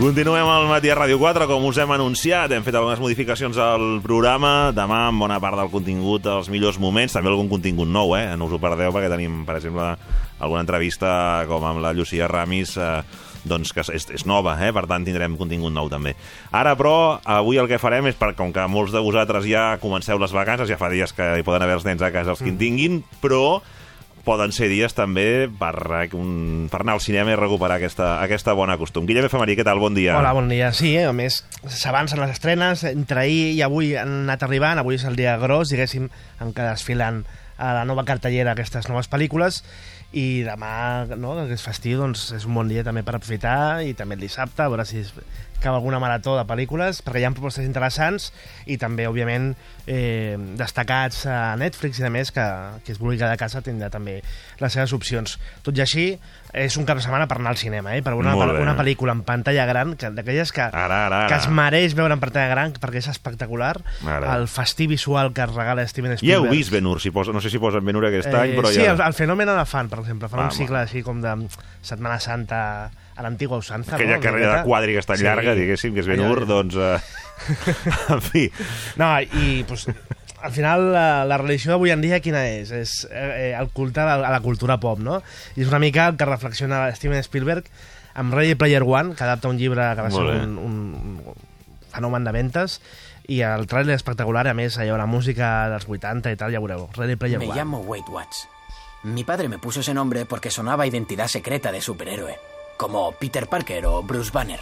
Continuem al matí a Ràdio 4, com us hem anunciat. Hem fet algunes modificacions al programa. Demà, amb bona part del contingut, els millors moments. També algun contingut nou, eh? No us ho perdeu, perquè tenim, per exemple, alguna entrevista com amb la Llucia Ramis, eh, doncs que és, és nova, eh? per tant tindrem contingut nou també. Ara, però, avui el que farem és, per, com que molts de vosaltres ja comenceu les vacances, ja fa dies que hi poden haver els nens a casa els que en tinguin, però poden ser dies també per, un, per anar al cinema i recuperar aquesta, aquesta bona costum. Guillem Efemerí, què tal? Bon dia. Hola, bon dia. Sí, eh? a més, s'avancen les estrenes, entre ahir i avui han anat arribant, avui és el dia gros, diguéssim, en què desfilen a la nova cartellera aquestes noves pel·lícules, i demà, no, que és festiu, doncs és un bon dia també per aprofitar, i també el dissabte, a veure si cau alguna marató de pel·lícules, perquè hi ha propostes interessants, i també, òbviament, eh, destacats a Netflix i de més, que, que es vulgui quedar a casa tindrà també les seves opcions. Tot i així, és un cap de setmana per anar al cinema, eh? per una, Molt bé. una pel·lícula en pantalla gran, que d'aquelles que, Ara, ara, ara. que es mereix veure en pantalla gran, perquè és espectacular, Ara. el festí visual que es regala Steven Ja Spielberg. heu vist Ben-Hur, si posa, no sé si posen Ben-Hur aquest any, però sí, ja... el, el fenomen la fan, per exemple. Fan Ah, un cicle així com de Setmana Santa a l'antiga usança. Aquella no? carrera de quadri que és tan llarga, diguéssim, que és Ben-Hur, doncs... Eh... en fi, No, i pues, al final la, la religió d'avui en dia quina és? És eh, el culte a la, a la cultura pop, no? I és una mica el que reflexiona Steven Spielberg amb Ready Player One, que adapta un llibre que va ser un, un, un fenomen de ventes, i el trailer espectacular, a més, allò, la música dels 80 i tal, ja veureu. Ready Player Me One. llamo Wade Watts. Mi padre me puso ese nombre porque sonaba a identidad secreta de superhéroe, como Peter Parker o Bruce Banner.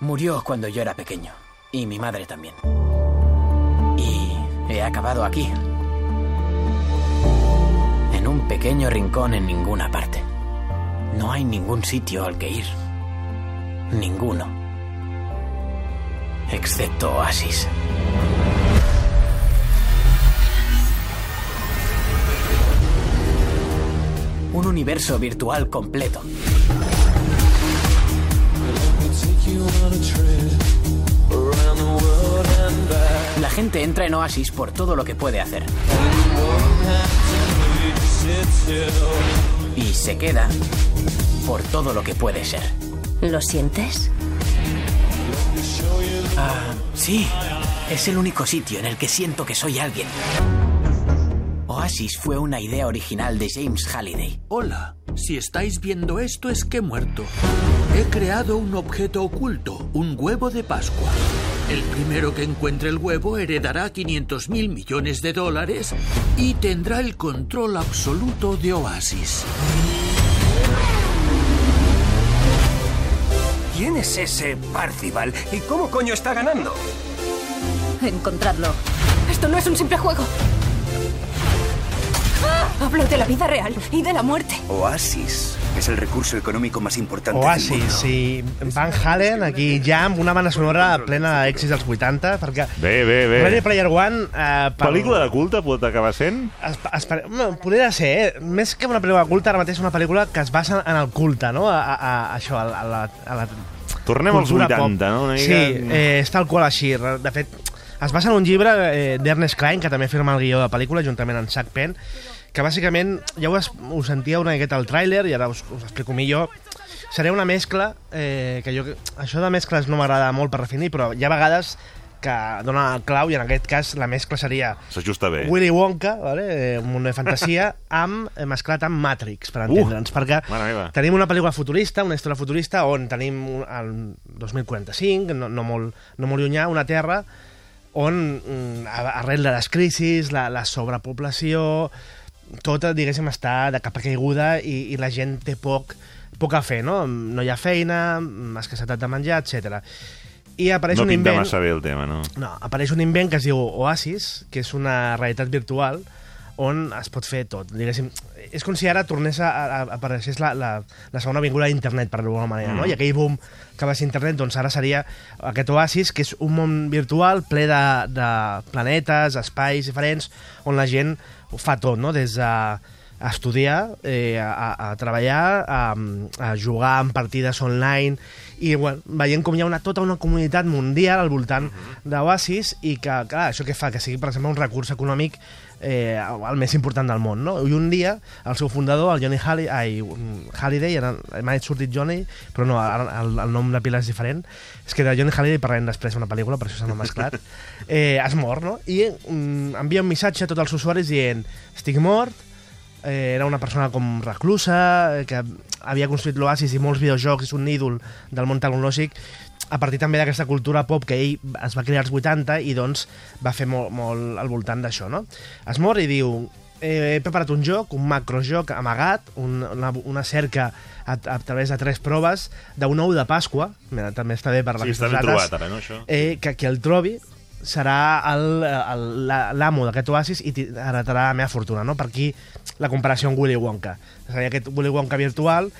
Murió cuando yo era pequeño, y mi madre también. Y he acabado aquí, en un pequeño rincón en ninguna parte. No hay ningún sitio al que ir. Ninguno. Excepto Oasis. Un universo virtual completo. La gente entra en Oasis por todo lo que puede hacer. Y se queda por todo lo que puede ser. ¿Lo sientes? Sí, es el único sitio en el que siento que soy alguien. Oasis fue una idea original de James Halliday. Hola, si estáis viendo esto es que he muerto. He creado un objeto oculto, un huevo de Pascua. El primero que encuentre el huevo heredará 500 mil millones de dólares y tendrá el control absoluto de Oasis. ¿Quién es ese Parcival? ¿Y cómo coño está ganando? Encontradlo. Esto no es un simple juego. Hablo de la vida real y de la muerte. Oasis es el recurso económico más importante del Oasis mundo. i Van Halen, aquí ja amb una banda sonora plena d'èxits dels 80, perquè bé, bé, bé. Ready Player One... Eh, per... Pel·lícula de culte pot acabar sent? Es, es, no, podria ser, eh? més que una pel·lícula de culte, ara mateix una pel·lícula que es basa en el culte, no? A, a, a això, a, la- a, la, a la Tornem als cultura 80, pop. no? Una mica... Sí, eh, és tal qual així. De fet, es basa en un llibre eh, d'Ernest Klein, que també firma el guió de la pel·lícula, juntament amb Chuck Penn, que bàsicament, ja ho, es, ho sentia una miqueta al tràiler, i ara us, us explico millor, seria una mescla, eh, que jo, això de mescles no m'agrada molt per definir, però hi ha vegades que dona el clau, i en aquest cas la mescla seria S'ajusta bé. Willy Wonka, vale? eh, un món de fantasia, amb, eh, mesclat amb Matrix, per entendre'ns, perquè mare meva. tenim una pel·lícula futurista, una història futurista, on tenim el 2045, no, no, molt, no molt llunyà, una Terra on, mm, arrel de les crisis, la, la sobrepoblació, tot, diguéssim, està de capa caiguda i, i la gent té poc, poc a fer, no? No hi ha feina, escassetat de menjar, etc. I apareix No un pinta invent... massa bé el tema, no? No, apareix un invent que es diu Oasis, que és una realitat virtual on es pot fer tot. Diguéssim, és com si ara tornés a, a, a apareixés la, la, la segona vinguda d'internet, per d'alguna manera, mm. no? I aquell boom que va ser internet, doncs ara seria aquest oasis, que és un món virtual ple de, de planetes, espais diferents, on la gent ho fa tot, no? Des de a estudiar, eh, a, a treballar, a, a jugar en partides online i bueno, veient com hi ha una, tota una comunitat mundial al voltant d'Oasis i que, clar, això què fa? Que sigui, per exemple, un recurs econòmic eh, el més important del món, no? I un dia, el seu fundador, el Johnny Halli ai, Halliday, m'ha sortit Johnny, però no, ara el, el nom de pila és diferent, és que de Johnny Halliday parlarem després una pel·lícula, per això s'ha mesclat, eh, es mor, no? I mm, envia un missatge a tots els usuaris dient estic mort, eh, era una persona com reclusa, eh, que havia construït l'Oasis i molts videojocs, és un ídol del món tecnològic, a partir també d'aquesta cultura pop que ell es va crear als 80 i doncs va fer molt, molt al voltant d'això, no? Es mor i diu eh, he preparat un joc, un macrojoc amagat, un, una, una cerca a, a través de tres proves d'un ou de Pasqua, mira, també està bé per Sí, està ben trobat, ara, no, això? eh, que, que el trobi serà l'amo d'aquest oasis i heretarà la meva fortuna, no? Per aquí la comparació amb Willy Wonka. Seria aquest Willy Wonka virtual.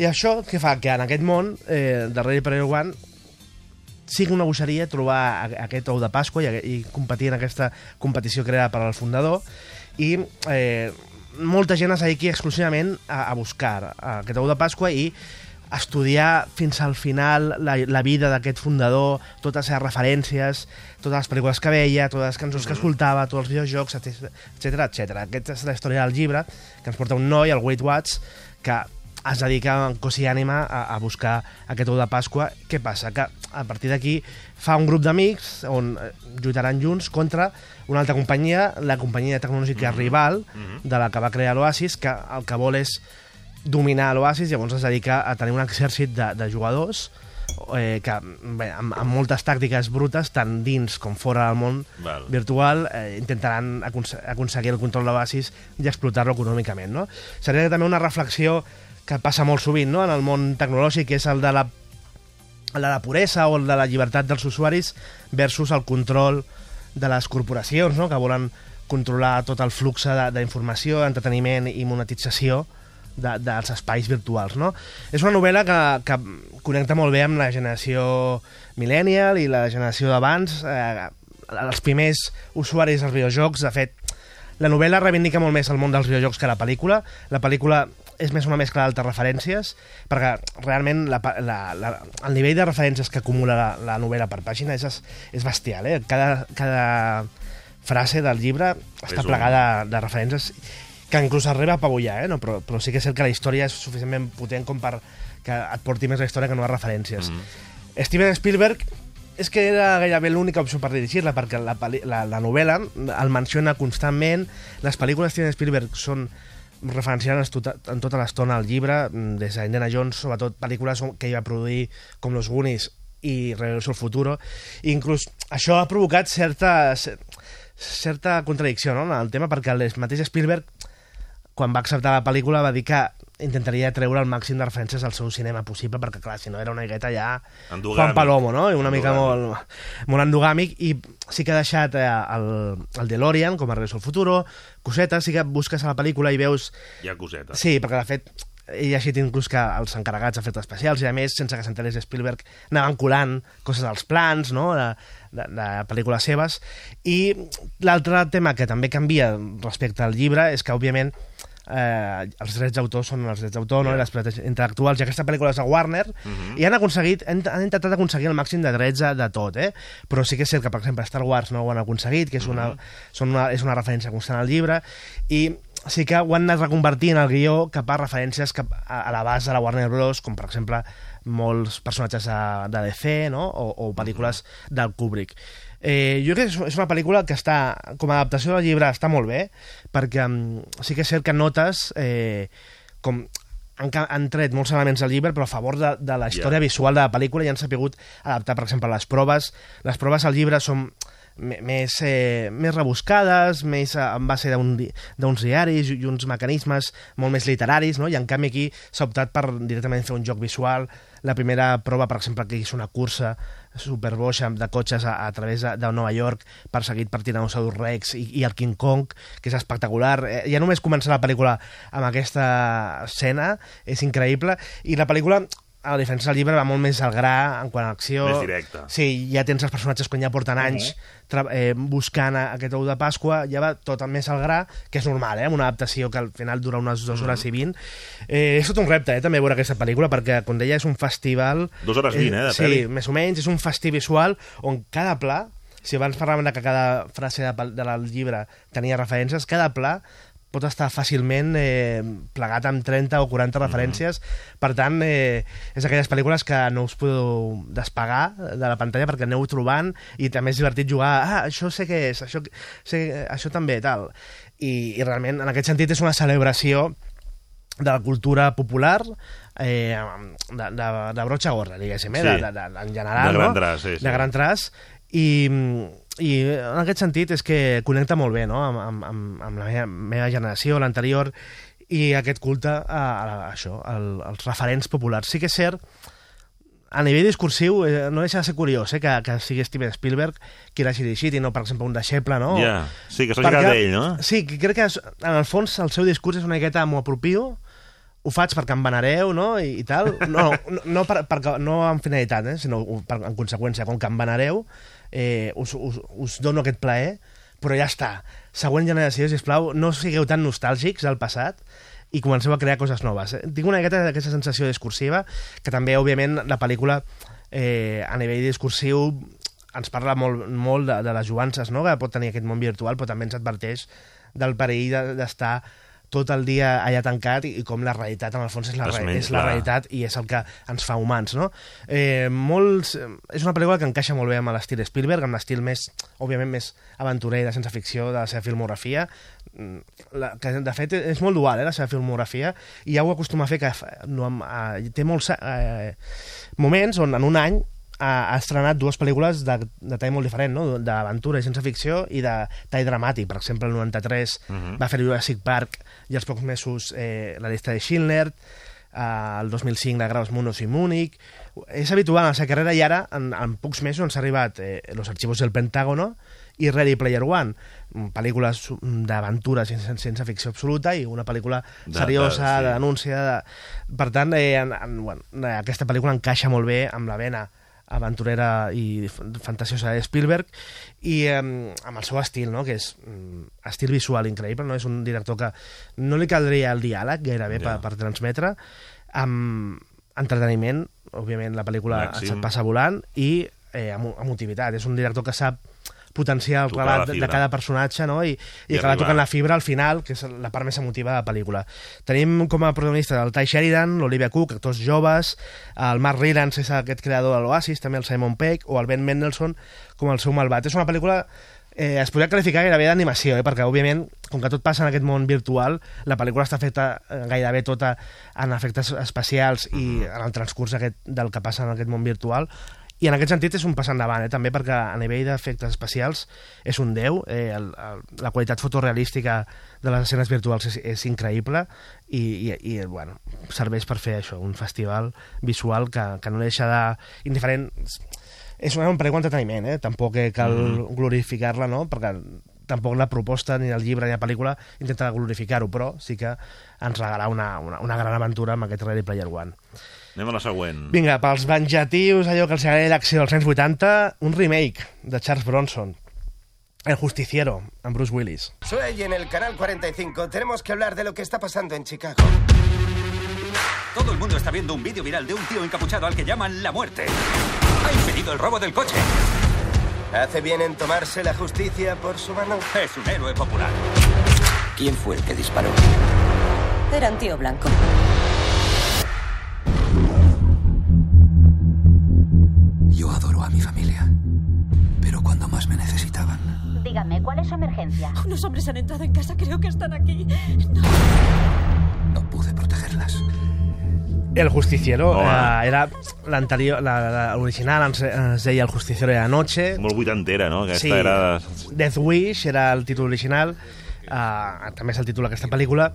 I això què fa? Que en aquest món eh, de Ready Player One sigui una boixeria trobar a- aquest ou de Pasqua i, i competir en aquesta competició creada per al fundador i eh, molta gent es dediqui exclusivament a, a buscar aquest ou de Pasqua i estudiar fins al final la, la vida d'aquest fundador, totes les referències, totes les pel·lícules que veia, totes les cançons que escoltava, tots els videojocs, etc etc. Aquesta és la història del llibre que ens porta un noi, el Wade Watts, que es dedica en cos i ànima a, a buscar aquest ou de Pasqua. Què passa? Que a partir d'aquí fa un grup d'amics on eh, lluitaran junts contra una altra companyia, la companyia tecnològica rival de la que va crear l'Oasis, que el que vol és dominar l'Oasis, llavors es dedica a tenir un exèrcit de, de jugadors eh, que, bé, amb, amb moltes tàctiques brutes, tant dins com fora del món Val. virtual, eh, intentaran aconse aconseguir el control de l'Oasis i explotar-lo econòmicament. No? Seria també una reflexió que passa molt sovint no? en el món tecnològic, és el de la el de la puresa o el de la llibertat dels usuaris versus el control de les corporacions, no? que volen controlar tot el flux d'informació, entreteniment i monetització de, dels espais virtuals. No? És una novel·la que, que connecta molt bé amb la generació millennial i la generació d'abans, eh, els primers usuaris dels videojocs, de fet, la novel·la reivindica molt més el món dels videojocs que la pel·lícula. La pel·lícula és més una mescla d'altres referències, perquè realment la, la, la, el nivell de referències que acumula la, la novel·la per pàgina és, és bestial. Eh? Cada, cada frase del llibre està És un- plegada de referències que inclús arriba a apabullar, eh? no, però, però sí que és cert que la història és suficientment potent com per que et porti més la història que no les referències. Mm. Steven Spielberg és que era gairebé l'única opció per dirigir-la, perquè la, la, la novel·la el menciona constantment, les pel·lícules de Steven Spielberg són referenciades tota, en tota l'estona al llibre, mm, des d'Indiana Jones, sobretot pel·lícules que ell va produir com Los Goonies i Regreso al Futuro, i inclús això ha provocat certa, certa contradicció no, en el tema, perquè el mateix Spielberg quan va acceptar la pel·lícula va dir que intentaria treure el màxim de referències al seu cinema possible, perquè clar, si no era una miqueta ja Endogàmic. Juan Palomo, no? I una mica Endogàmic. molt, molt endogàmic i sí que ha deixat eh, el, el DeLorean com a Regreso al Futuro, cosetes, sí que busques a la pel·lícula i veus Hi ha cosetes. Sí, perquè de fet he llegit inclús que els encarregats de efectes especials i a més, sense que s'enterés Spielberg anaven colant coses als plans no? de, de, de pel·lícules seves i l'altre tema que també canvia respecte al llibre és que òbviament eh, els drets d'autor són els drets d'autor no? i les propietats intel·lectuals i aquesta pel·lícula és de Warner i han aconseguit han, han intentat aconseguir el màxim de drets de, de tot eh? però sí que és cert que per exemple Star Wars no ho han aconseguit que és una, són una, és una referència constant al llibre i sí que ho han anat reconvertint el guió cap a referències cap a, a la base de la Warner Bros, com per exemple molts personatges de, de DC no? o, o pel·lícules del Kubrick. Eh, jo crec que és- una pel·lícula que està, com a adaptació del llibre, està molt bé, perquè mm, sí que és cert que notes eh, com han, tret molts elements del llibre, però a favor de, de la història Ja. visual de la pel·lícula i han sabut adaptar, per exemple, les proves. Les proves al llibre són més, eh, més rebuscades, més eh, en base d'uns diaris i uns mecanismes molt més literaris, no? i en canvi aquí s'ha optat per directament fer un joc visual. La primera prova, per exemple, que és una cursa superboixa de cotxes a, a través de, de Nova York perseguit per Tyrannosaurus Rex i, i el King Kong, que és espectacular. Eh, ja només començar la pel·lícula amb aquesta escena és increïble i la pel·lícula a diferència del llibre, va molt més al gra en quant a acció. Més directe. Sí, ja tens els personatges quan ja porten anys tra- eh, buscant aquest ou de Pasqua, ja va tot més al gra, que és normal, eh? Una adaptació que al final dura unes dues hores i vint. Eh, és tot un repte, eh? També veure aquesta pel·lícula, perquè, com deia, és un festival... Dos hores vint, eh, de Sí, més o menys, és un festi visual on cada pla, si abans parlàvem de que cada frase de, pel- del llibre tenia referències, cada pla pot estar fàcilment eh, plegat amb 30 o 40 referències. Per tant, eh, és aquelles pel·lícules que no us podeu despegar de la pantalla perquè aneu trobant i també és divertit jugar. Ah, això sé què és, això, sé, això també, tal. I, I realment, en aquest sentit, és una celebració de la cultura popular eh, de, de, de broxa gorra, diguéssim, eh? Sí. de, de, de, en general. De gran no? traç, sí, sí. De gran traç. I, I en aquest sentit és que connecta molt bé no? amb, amb, amb, amb la meva, meva generació, l'anterior, i aquest culte a, a, a això, al, als referents populars. Sí que és cert a nivell discursiu eh, no deixa de ser curiós eh, que, que sigui Steven Spielberg qui l'hagi dirigit i no, per exemple, un deixeble, no? Ja, sí, que s'ho ha Perquè- llegat d'ell, no? Sí, que crec que en el fons el seu discurs és una miqueta m'ho apropio, ho faig perquè em venereu, no?, i, i tal. No, no, no, per, perquè, no amb finalitat, eh? sinó per, en conseqüència, com que em venereu, eh, us, us, us dono aquest plaer, però ja està. Següent generació, sisplau, no sigueu tan nostàlgics del passat i comenceu a crear coses noves. Eh, Tinc una miqueta d'aquesta sensació discursiva, que també, òbviament, la pel·lícula eh, a nivell discursiu ens parla molt, molt de, de les joances no? que pot tenir aquest món virtual, però també ens adverteix del perill de- d'estar tot el dia allà tancat i, i com la realitat en el fons és la, re, és la realitat i és el que ens fa humans no? eh, molts, és una pel·lícula que encaixa molt bé amb l'estil Spielberg amb l'estil més, òbviament més aventurer de sense ficció de la seva filmografia Mm, la, que de fet és molt dual eh, la seva filmografia i ja ho acostuma a fer que no, eh, té molts eh, moments on en un any ha, ha estrenat dues pel·lícules de, de tall molt diferent, no? d'aventura i sense ficció i de tall dramàtic. Per exemple, el 93 va fer Jurassic Park i als pocs mesos eh, la llista de Schindler, eh, el 2005 la Graus Monos i Múnich. És habitual en la seva carrera i ara, en, en pocs mesos, ens ha arribat eh, Los archivos del Pentágono i Ready Player One, mm, pel·lícules d'aventura sense, sense ficció absoluta i una pel·lícula De- seriosa, de- de, sí. De... Per tant, eh, en, en, bueno, aquesta pel·lícula encaixa molt bé amb la vena aventurera i fantasiosa de Spielberg i eh, amb el seu estil, no? que és mm, estil visual increïble, no? és un director que no li caldria el diàleg gairebé Ja. per, per transmetre amb entreteniment, òbviament la pel·lícula Màxim. se't passa volant i eh, emo- emotivitat, és un director que sap potenciar el Tocar relat la de, cada personatge no? I, i, I acabar arribar. tocant la fibra al final, que és la part més emotiva de la pel·lícula. Tenim com a protagonista el Ty Sheridan, l'Olivia Cook, actors joves, el Mark Rylance és aquest creador de l'Oasis, també el Simon Pegg, o el Ben Mendelsohn com el seu malvat. És una pel·lícula eh, es podria qualificar gairebé d'animació, eh? perquè òbviament, com que tot passa en aquest món virtual, la pel·lícula està feta eh, gairebé tota en efectes especials i en el transcurs aquest, del que passa en aquest món virtual, i en aquest sentit és un pas endavant, eh? també perquè a nivell d'efectes especials és un 10, eh, el, el, la qualitat fotorealística de les escenes virtuals és, és increïble i, i, i bueno, serveix per fer això, un festival visual que, que no deixa de... indiferent és una pel·lícula d'entreteniment, eh? tampoc cal mm. glorificar-la, no? perquè tampoc la proposta ni el llibre ni la pel·lícula intenta glorificar-ho, però sí que ens regalar una, una, una gran aventura amb aquest Ready Player One. Anem a la següent. Vinga, pels venjatius, allò que els agrada l'acció dels anys 80, un remake de Charles Bronson, El Justiciero, amb Bruce Willis. Soy en el canal 45. Tenemos que hablar de lo que está pasando en Chicago. Todo el mundo está viendo un vídeo viral de un tío encapuchado al que llaman la muerte. Ha impedido el robo del coche. ¿Hace bien en tomarse la justicia por su mano? Es un héroe popular. ¿Quién fue el que disparó? Era un tío blanco. Yo adoro a mi familia. Pero cuando más me necesitaban, Dígame, ¿cuál es su emergencia? Unos hombres han entrado en casa, creo que están aquí. no. El Justiciero Home. eh, era l'anterior, la- la- l'original ens, ens deia El Justiciero de la Noche, Molt vuitantera, no? Aquesta Sí. era... Death Wish era el títol original, uh, també és el títol d'aquesta pel·lícula,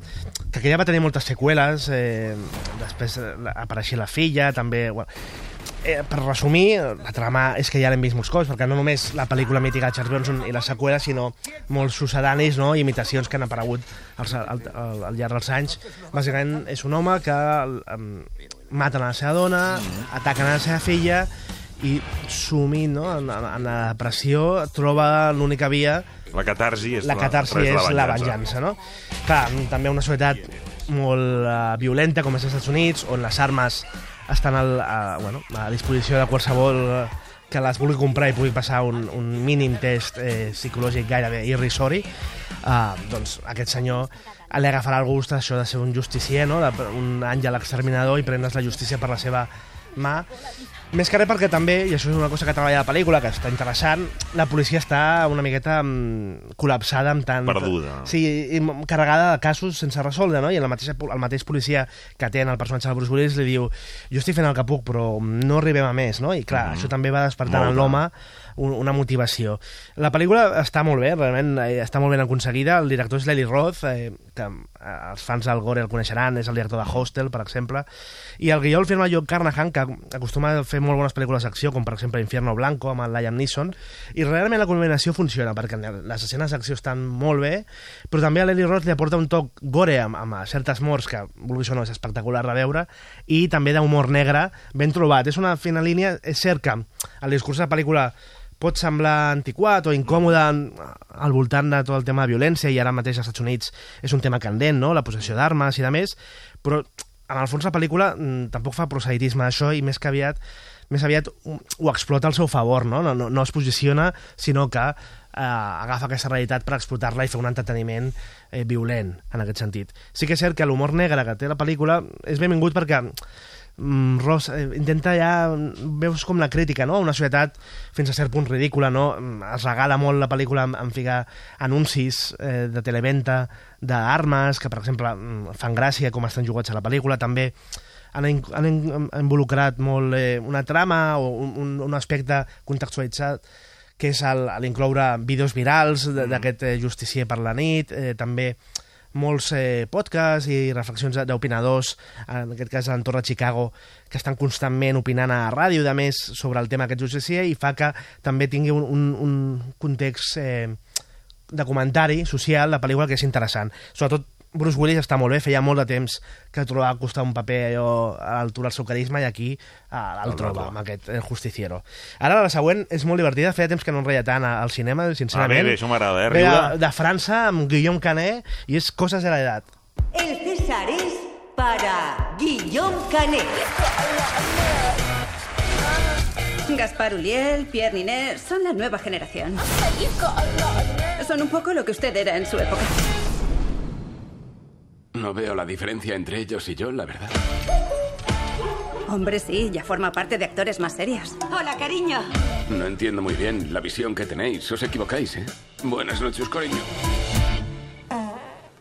que aquella va tenir moltes seqüeles, eh, després eh, apareixia la filla, també... Bueno, eh, per resumir, la trama és que ja l'hem vist molts cops, perquè no només la pel·lícula mítica de Charles Bronson i la seqüela, sinó molts sucedanis no? i imitacions que han aparegut al, al, al, al llarg dels anys. Bàsicament és un home que em, maten a la seva dona, ataquen a la seva filla i sumint no? en, en, la depressió troba l'única via La catarsi és la catarsi és la venjança, no? Clar, també una societat molt uh, violenta com és als Estats Units, on les armes estan al, a, bueno, a disposició de qualsevol eh, que les vulgui comprar i pugui passar un, un mínim test eh, psicològic gairebé irrisori, uh, doncs aquest senyor li agafarà el gust això de ser un justicier, no? de, un àngel exterminador i prendre's la justícia per la seva mà més que res perquè també, i això és una cosa que treballa la pel·lícula, que està interessant, la policia està una miqueta mm, col·lapsada amb tant... Perduda. Sí, i carregada de casos sense resoldre, no? I el mateix, el mateix policia que té en el personatge de Bruce Willis li diu jo estic fent el que puc, però no arribem a més, no? I clar, mm -hmm. això també va despertant en l'home una motivació. La pel·lícula està molt bé, realment eh, està molt ben aconseguida. El director és l'Eli Roth, eh, que eh, els fans del Gore el coneixeran, és el director de Hostel, per exemple, i el guió el firma Joe Carnahan, que acostuma a fer molt bones pel·lícules d'acció, com per exemple Infierno Blanco, amb el Liam Neeson, i realment la combinació funciona, perquè les escenes d'acció estan molt bé, però també a l'Eli Roth li aporta un toc gore amb, amb certes morts, que vulguis o no és espectacular de veure, i també d'humor negre ben trobat. És una fina línia, és cert que el discurs de la pel·lícula pot semblar antiquat o incòmode al voltant de tot el tema de violència i ara mateix als Estats Units és un tema candent, no? la possessió d'armes i de més, però en el fons la pel·lícula mm, tampoc fa prosaitisme d'això i més que aviat més aviat ho explota al seu favor, no? No, no, no es posiciona, sinó que eh, agafa aquesta realitat per explotar-la i fer un entreteniment eh, violent, en aquest sentit. Sí que és cert que l'humor negre que té la pel·lícula és benvingut perquè mm, Ross eh, intenta ja... Veus com la crítica, no? Una societat fins a cert punt ridícula, no? Es regala molt la pel·lícula en, ficar anuncis eh, de televenta d'armes, que per exemple mm, fan gràcia com estan jugats a la pel·lícula, també han, han involucrat molt eh, una trama o un, un aspecte contextualitzat que és l'incloure vídeos virals mm. d'aquest eh, justicier per la nit, eh, també molts eh, podcasts i reflexions d'opinadors, en aquest cas a l'entorn de Chicago, que estan constantment opinant a ràdio, de més, sobre el tema aquest justicier, i fa que també tingui un, un, un context eh, de comentari social de pel·lícula que és interessant. Sobretot Bruce Willis està molt bé, feia molt de temps que trobava costar un paper allò a l'altura del seu carisma i aquí ah, el, el troba, amb aquest el justiciero. Ara la següent és molt divertida, feia temps que no en reia tant al cinema, sincerament. A mi, això m'agrada, eh? Ve de, de França, amb Guillaume Canet, i és Coses de la edad. El César es para Guillaume Canet. Gaspar Uliel, Pierre Niner, son la nueva generación. Son un poco lo que usted era en su época. No veo la diferencia entre ellos y yo, la verdad. Hombre, sí, ya forma parte de actores más serios. Hola, cariño. No entiendo muy bien la visión que tenéis. Os equivocáis, ¿eh? Buenas noches, cariño.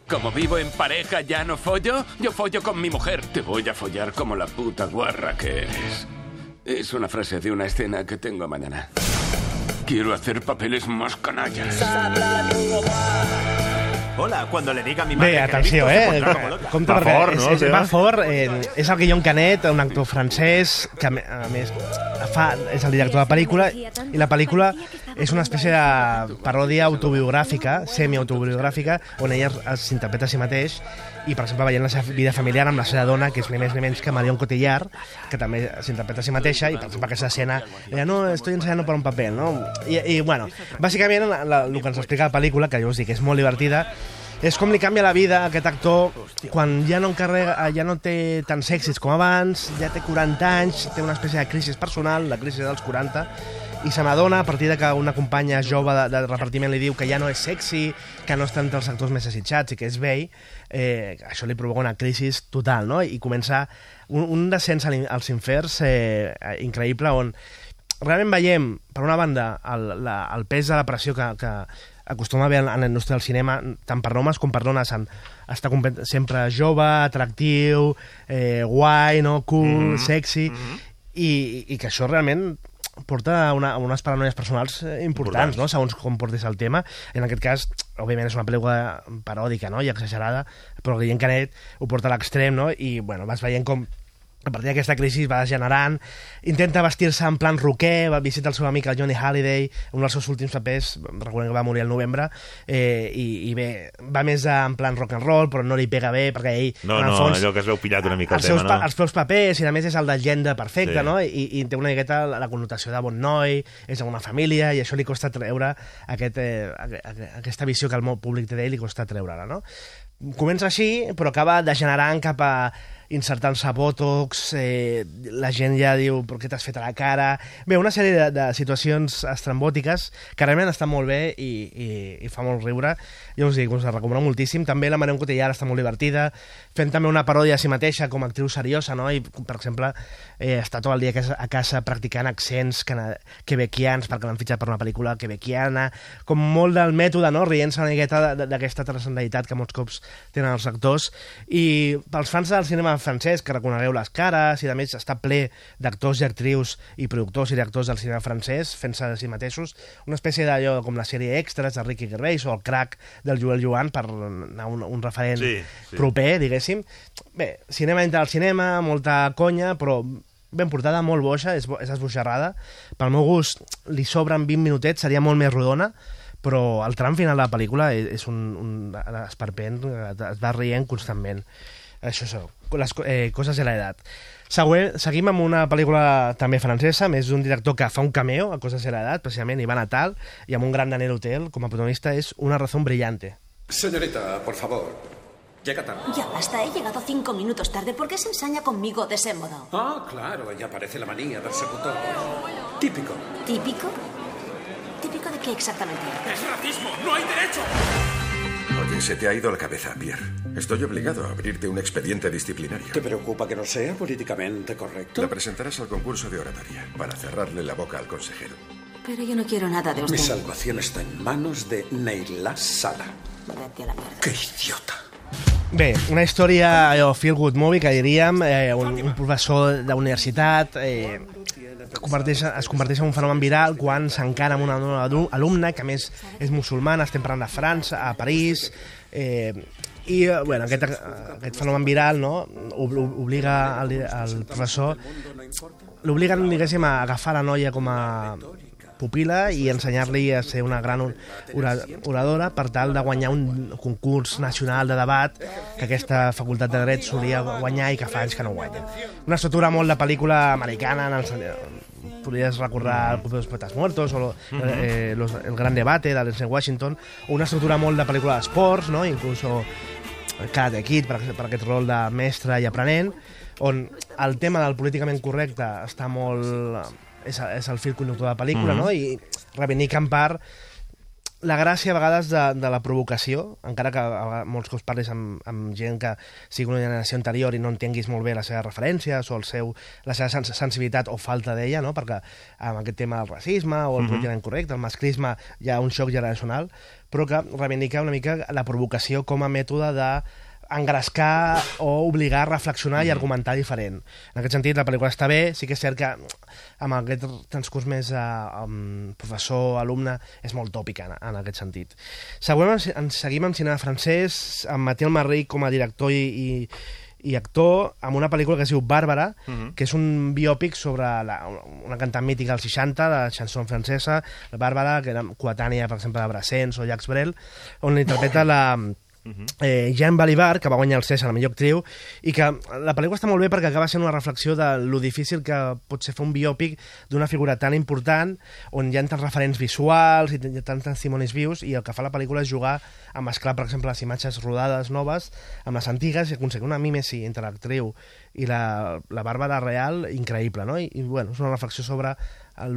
Como vivo en pareja, ya no follo. Yo follo con mi mujer. Te voy a follar como la puta guarra que eres. Es una frase de una escena que tengo mañana. Quiero hacer papeles más canallas. Hola, cuando le diga a mi madre Bé, atenció, eh? Compte Va perquè fort, no, és, és, va fort. Eh, és el Guillaume Canet, un actor francès, que a més fa, és el director de la pel·lícula, i la pel·lícula és una espècie de paròdia autobiogràfica, semi-autobiogràfica, on ella es- s'interpreta a si mateix, i, per exemple, veient la seva vida familiar amb la seva dona, que és ni més ni menys que Marion Cotillard, que també s'interpreta a si mateixa, i, per exemple, aquesta escena, ella, no, estoy ensayando per un paper, no? I, i bueno, bàsicament, la, la, el que ens explica la pel·lícula, que jo us dic, és molt divertida, és com li canvia la vida a aquest actor quan ja no encarrega, ja no té tants èxits com abans, ja té 40 anys, té una espècie de crisi personal, la crisi dels 40, i se n'adona a partir de que una companya jove de, de repartiment li diu que ja no és sexy, que no està entre els actors més desitjats i que és vell, eh, això li provoca una crisi total, no? I comença un, un descens als infers eh, increïble on realment veiem, per una banda, el, la, el pes de la pressió que, que acostuma a haver en, la indústria del cinema, tant per homes com per dones, en complet- sempre jove, atractiu, eh, guai, no? cool, mm. -hmm. sexy, mm -hmm. i, i que això realment porta a, una, a unes paranoies personals eh, importants, Importants. no? segons com portis el tema. En aquest cas, òbviament, és una pel·lícula paròdica no? i exagerada, però Guillem Canet ho porta a l'extrem no? i bueno, vas veient com a partir d'aquesta crisi va generant, intenta vestir-se en plan roquer, va visitar el seu amic el Johnny Halliday, un dels seus últims papers, recordem que va morir al novembre, eh, i, i bé, va més en plan rock and roll, però no li pega bé, perquè ell, No, en el no, fons, allò que es veu pillat una mica el seus, tema, pa- no? els seus papers, i a més és el de llegenda perfecte, Sí. no? I, I té una miqueta la, la connotació de bon noi, és una família, i això li costa treure aquest, eh, aqu- aqu- aquesta visió que el públic té d'ell li costa treure-la, no? Comença així, però acaba degenerant cap a insertant-se botox, eh, la gent ja diu però què t'has fet a la cara... Bé, una sèrie de, de situacions estrambòtiques que realment estan molt bé i, i, i fa molt riure. Jo us dic, us la recomano moltíssim. També la Marion Cotillard està molt divertida, fent també una paròdia a si mateixa com a actriu seriosa, no? I, per exemple, eh, està tot el dia a casa, a casa practicant accents quebequians perquè l'han fitxat per una pel·lícula quebequiana, com molt del mètode, no? Rient-se una miqueta d'aquesta transcendentalitat que molts cops tenen els actors. I pels fans del cinema francès, que reconegueu les cares, i a més està ple d'actors i actrius i productors i directors del cinema francès, fent-se de si mateixos, una espècie d'allò com la sèrie Extras de Ricky Gervais o el crack del Joel Joan per anar un, un referent Sí, sí. proper, diguéssim. Bé, cinema entre el cinema, molta conya, però ben portada, molt boixa, és, és esboixarrada. Pel meu gust, li sobren 20 minutets, seria molt més rodona, però el tram final de la pel·lícula és, és un, un esperpent, es va rient constantment. Això és les eh, coses de l'edat. Següent, seguim amb una pel·lícula també francesa, més d'un director que fa un cameo a Coses de l'edat, precisament, i va a Natal, i amb un gran Daniel Hotel com a protagonista, és Una razón brillante. Señorita, por favor. Llega tarde. Ya basta, he llegado cinco minutos tarde. ¿Por qué se ensaña conmigo de ese modo? Ah, claro, ya parece la manía persecutor. Típico. ¿Típico? ¿Típico de qué exactamente? ¡Es racismo! ¡No hay derecho! Oye, se te ha ido la cabeza, Pierre. Estoy obligado a abrirte un expediente disciplinario. ¿Te preocupa que no sea políticamente correcto? La presentarás al concurso de oratoria para cerrarle la boca al consejero. Pero yo no quiero nada de Mi usted. salvación está en manos de Neila Sala. Vete a la mierda. ¡Qué idiota! Bé, una història, allò, feel good movie, que diríem, eh, un, un professor d'universitat eh, converteix, es converteix en un fenomen viral quan s'encara amb una nova alumna, que més és musulmana, estem parlant de França, a París, eh, i eh, bueno, aquest, aquest fenomen viral no, ob- ob- obliga el, el professor l'obliguen, diguéssim, a agafar la noia com a pupila i ensenyar-li a ser una gran ora- oradora per tal de guanyar un concurs nacional de debat que aquesta facultat de dret solia guanyar i que fa anys que no guanya. Una estructura molt de pel·lícula americana, en el, podries recordar el Club de los Poetas Muertos o lo, Mhm. eh, los, El Gran Debate de Denzel Washington, o una estructura molt de pel·lícula d'esports, no? incluso Karate Kid, per, per aquest rol de mestre i aprenent, on el tema del políticament correcte està molt... és, és el fil conductor de la pel·lícula, Mhm. no? I reivindica en part la gràcia a vegades de, de la provocació, encara que a molts cops parles amb, amb gent que sigui una generació anterior i no entenguis molt bé les seves referències o el seu, la seva sens sensibilitat o falta d'ella, no? perquè amb aquest tema del racisme o el Mhm. políticament correcte, el masclisme, hi ha un xoc generacional, però que reivindica una mica la provocació com a mètode de engrescar o obligar a reflexionar i argumentar diferent. En aquest sentit, la pel·lícula està bé, sí que és cert que amb aquest transcurs més eh, um, professor-alumne és molt tòpica en, en aquest sentit. Següent, ens, seguim amb cinema francès, amb Mathieu Marry com a director i, i, i actor, amb una pel·lícula que es diu Bàrbara, Mhm. que és un biòpic sobre la, una cantant mítica dels 60, de chanson francesa, la Bàrbara, que era coetània, per exemple, de Brassens o Jacques Brel, on interpreta la, eh, Jean Balibar, que va guanyar el César, la millor actriu, i que la pel·lícula està molt bé perquè acaba sent una reflexió de lo difícil que pot ser fer un biòpic d'una figura tan important, on hi ha tants referents visuals i tants testimonis vius, i el que fa la pel·lícula és jugar a mesclar, per exemple, les imatges rodades noves amb les antigues i aconseguir una mímesi entre l'actriu i la, la Bàrbara real increïble, no? I, i bueno, és una reflexió sobre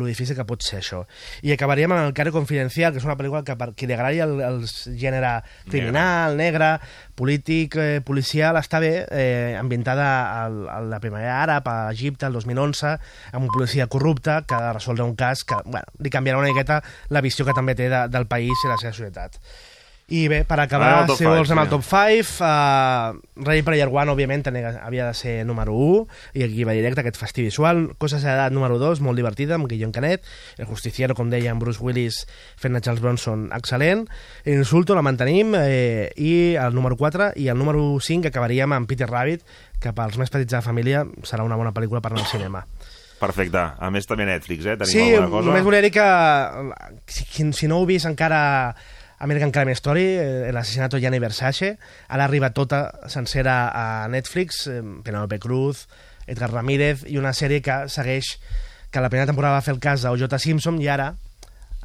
difícil que pot ser això. I acabaríem amb el Care Confidencial, que és una pel·lícula que per qui li agradi el, el gènere criminal, negre, polític, eh, policial, està bé, eh, ambientada al, a la primavera àrab, a Egipte, el 2011, amb un policia corrupte que ha de resoldre un cas que, bueno, li canviarà una miqueta la visió que també té de, del país i la seva societat. I bé, per acabar, si vols al sí. top 5, uh, Ready Player One, òbviament, havia de ser número 1, i aquí va directe, aquest festi visual. Coses d'edat número 2, molt divertida, amb Guillem Canet. El Justiciero, com deia, amb Bruce Willis fent a Charles Bronson, excel·lent. Insulto, la mantenim, eh, i el número 4, i el número 5 acabaríem amb Peter Rabbit, que pels més petits de la família serà una bona pel·lícula per anar al cinema. Perfecte. A més, també Netflix, eh? Tenim Sí, alguna cosa? només volia dir que si, si no heu vist encara American Crime Story, eh, l'assassinato Gianni Versace, ara arriba tota sencera a Netflix, eh, Penelope Cruz, Edgar Ramírez, i una sèrie que segueix que la primera temporada va fer el cas d'O.J. Simpson i ara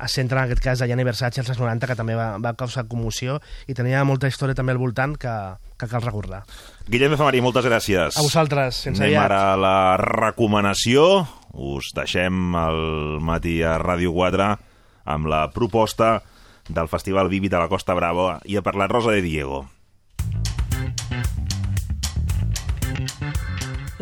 es centra en aquest cas de Gianni Versace als anys 90, que també va, va causar commoció i tenia molta història també al voltant que, que cal recordar. Guillem de Famarí, moltes gràcies. A vosaltres, sense Anem aviat. ara a la recomanació. Us deixem el matí a Ràdio 4 amb la proposta del Festival Vivi de la Costa Brava i ha parlat Rosa de Diego.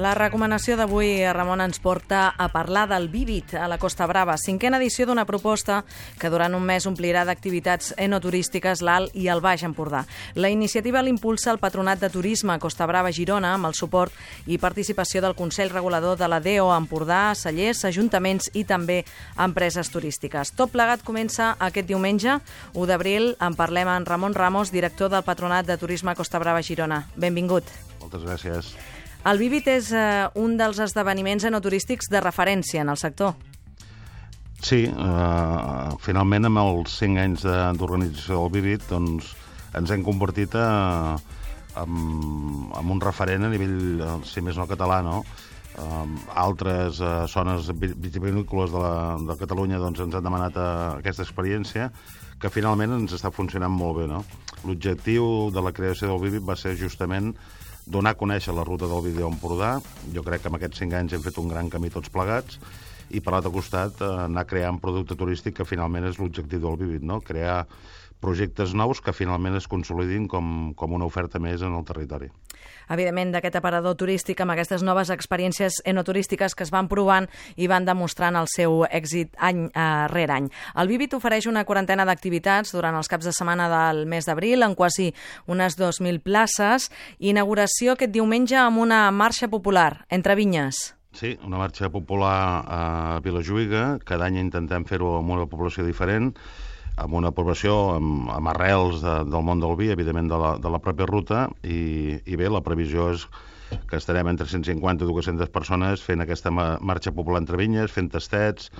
La recomanació d'avui, Ramon, ens porta a parlar del Vivit a la Costa Brava, cinquena edició d'una proposta que durant un mes omplirà d'activitats enoturístiques l'Alt i el Baix Empordà. La iniciativa l'impulsa el Patronat de Turisme Costa Brava Girona amb el suport i participació del Consell Regulador de la DEO Empordà, Cellers, ajuntaments i també empreses turístiques. Tot plegat comença aquest diumenge, 1 d'abril. En parlem amb Ramon Ramos, director del Patronat de Turisme Costa Brava Girona. Benvingut. Moltes gràcies. El Vivit és eh, un dels esdeveniments enoturístics de referència en el sector. Sí, eh, finalment amb els 5 anys d'organització del Vivit doncs, ens hem convertit a, en, en un referent a nivell, eh, si més no català, no? Um, altres uh, zones vi- vitivinícoles de, la, de Catalunya doncs, ens han demanat uh, aquesta experiència que finalment ens està funcionant molt bé. No? L'objectiu de la creació del Vivit va ser justament donar a conèixer la ruta del vídeo Empordà. Jo crec que en aquests cinc anys hem fet un gran camí tots plegats i per l'altre costat eh, anar creant producte turístic que finalment és l'objectiu del Vivit, no? crear projectes nous que finalment es consolidin com, com una oferta més en el territori. Evidentment, d'aquest aparador turístic amb aquestes noves experiències enoturístiques que es van provant i van demostrant el seu èxit any eh, rere any. El Vivit ofereix una quarantena d'activitats durant els caps de setmana del mes d'abril, en quasi unes 2.000 places. Inauguració aquest diumenge amb una marxa popular entre vinyes. Sí, una marxa popular a Vilajuïga. Cada any intentem fer-ho amb una població diferent, amb una població amb, amb arrels de, del món del vi, evidentment de la, de la pròpia ruta, i, i bé, la previsió és que estarem entre 150 i 200 persones fent aquesta ma marxa popular entre vinyes, fent tastets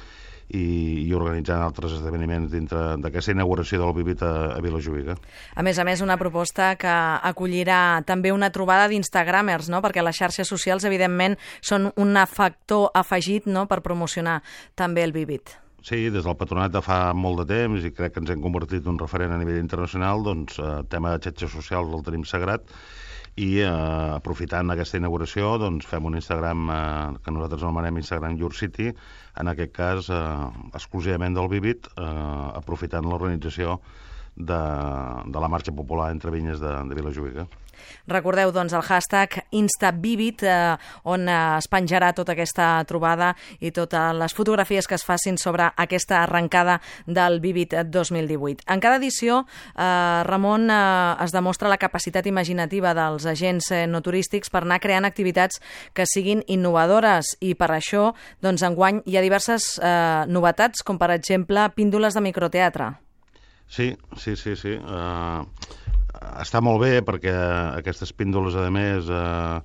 i, i organitzant altres esdeveniments dintre d'aquesta inauguració del Vivit a, a Vilajuïga. A més a més, una proposta que acollirà també una trobada d'Instagramers, no? perquè les xarxes socials, evidentment, són un factor afegit no? per promocionar també el Vivit. Sí, des del patronat de fa molt de temps i crec que ens hem convertit en un referent a nivell internacional, doncs el tema de xarxes socials el tenim sagrat. I eh, aprofitant aquesta inauguració doncs fem un Instagram eh, que nosaltres anomenem Instagram Your City, en aquest cas eh, exclusivament del Vivit, eh, aprofitant l'organització de, de la marxa popular entre vinyes de, de Vilajuïga. Recordeu, doncs, el hashtag InstaVivit, eh, on eh, es penjarà tota aquesta trobada i totes les fotografies que es facin sobre aquesta arrencada del Vivit 2018. En cada edició, eh, Ramon, eh, es demostra la capacitat imaginativa dels agents eh, no turístics per anar creant activitats que siguin innovadores i per això, doncs, enguany hi ha diverses eh, novetats, com per exemple píndoles de microteatre. Sí, sí, sí, sí. Uh, està molt bé perquè aquestes píndoles, a més, uh,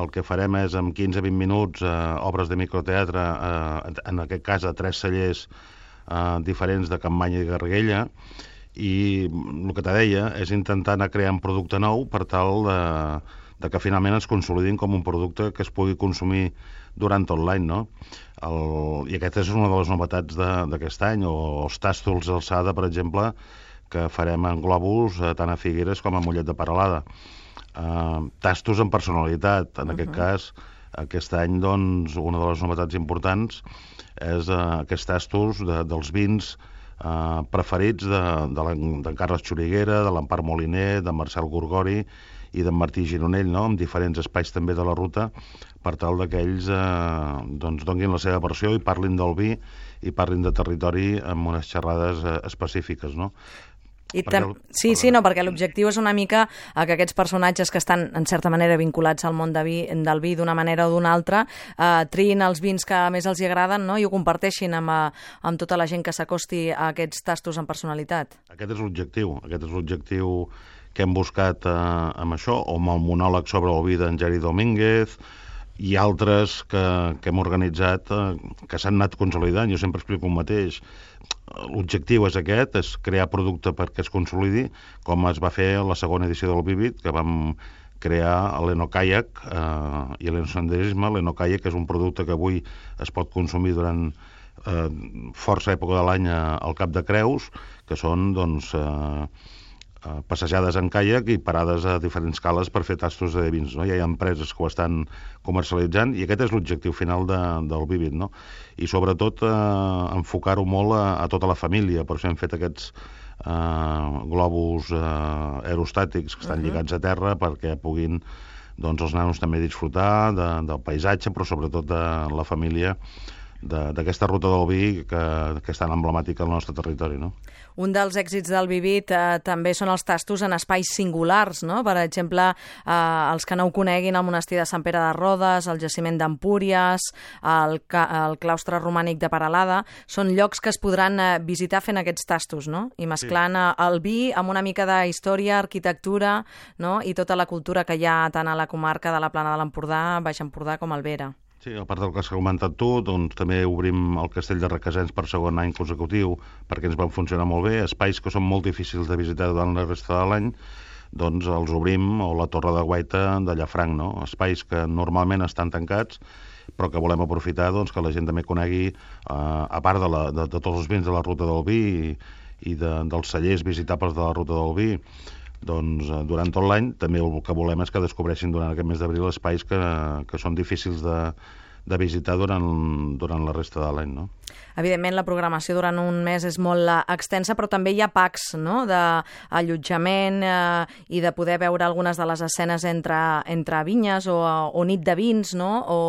el que farem és en 15-20 minuts uh, obres de microteatre, uh, en aquest cas a tres cellers uh, diferents de Campmanya i Garriguella, i el que te deia és intentar anar creant producte nou per tal de, de que finalment es consolidin com un producte que es pugui consumir durant tot l'any, no? El, I aquesta és una de les novetats d'aquest any, o els tàstols d'alçada, per exemple, que farem en globus eh, tant a Figueres com a Mollet de Paralada. Uh, tastos amb personalitat, en uh -huh. aquest cas, aquest any, doncs, una de les novetats importants és uh, aquests tastos de, dels vins uh, preferits de, de, de Carles Xuriguera, de l'Empar Moliner, de Marcel Gorgori i d'en Martí Gironell, no? en diferents espais també de la ruta, per tal que ells eh, doncs donguin la seva versió i parlin del vi i parlin de territori amb unes xerrades eh, específiques. No? I Perquè Sí, sí, no, perquè l'objectiu és una mica eh, que aquests personatges que estan, en certa manera, vinculats al món de vi, del vi d'una manera o d'una altra, eh, triïn els vins que més els hi agraden no? i ho comparteixin amb, eh, amb tota la gent que s'acosti a aquests tastos amb personalitat. Aquest és l'objectiu, aquest és l'objectiu que hem buscat eh, amb això, o amb el monòleg sobre el vi d'en Geri Domínguez, i altres que, que hem organitzat eh, que s'han anat consolidant. Jo sempre explico el mateix. L'objectiu és aquest, és crear producte perquè es consolidi, com es va fer a la segona edició del Vivid, que vam crear l'Enokayak eh, i l'Enosenderisme. L'Enokayak és un producte que avui es pot consumir durant eh, força època de l'any a- al Cap de Creus, que són, doncs, eh, eh, passejades en caiac i parades a diferents cales per fer tastos de vins. No? Hi ha empreses que ho estan comercialitzant i aquest és l'objectiu final de, del Vivid. No? I sobretot eh, enfocar-ho molt a, a tota la família, per això hem fet aquests eh, globus eh, aerostàtics que estan Mhm. lligats a terra perquè puguin doncs, els nanos també disfrutar de, del paisatge, però sobretot de la família d'aquesta ruta del vi que, que és tan emblemàtica al nostre territori. No? Un dels èxits del Vivit eh, també són els tastos en espais singulars, no? Per exemple, eh, els que no ho coneguin, el monestir de Sant Pere de Rodes, el jaciment d'Empúries, el, el claustre romànic de Paralada, són llocs que es podran eh, visitar fent aquests tastos, no? I mesclant sí. el vi amb una mica de història, arquitectura, no? I tota la cultura que hi ha tant a la comarca de la Plana de l'Empordà, Baix Empordà com Alvera. Sí, a part del que has comentat tu, doncs també obrim el castell de Requesens per segon any consecutiu perquè ens van funcionar molt bé. Espais que són molt difícils de visitar durant la resta de l'any, doncs els obrim, o la Torre de Guaita de Llafranc, no? Espais que normalment estan tancats, però que volem aprofitar doncs, que la gent també conegui, eh, a part de, la, de, de tots els vins de la ruta del vi i, i de, dels cellers visitables de la ruta del vi, doncs eh, durant tot l'any també el que volem és que descobreixin durant aquest mes d'abril espais que, que són difícils de, de visitar durant, durant la resta de l'any, no? Evidentment, la programació durant un mes és molt eh, extensa, però també hi ha packs no? d'allotjament eh, i de poder veure algunes de les escenes entre, entre vinyes o, o nit de vins, no? o,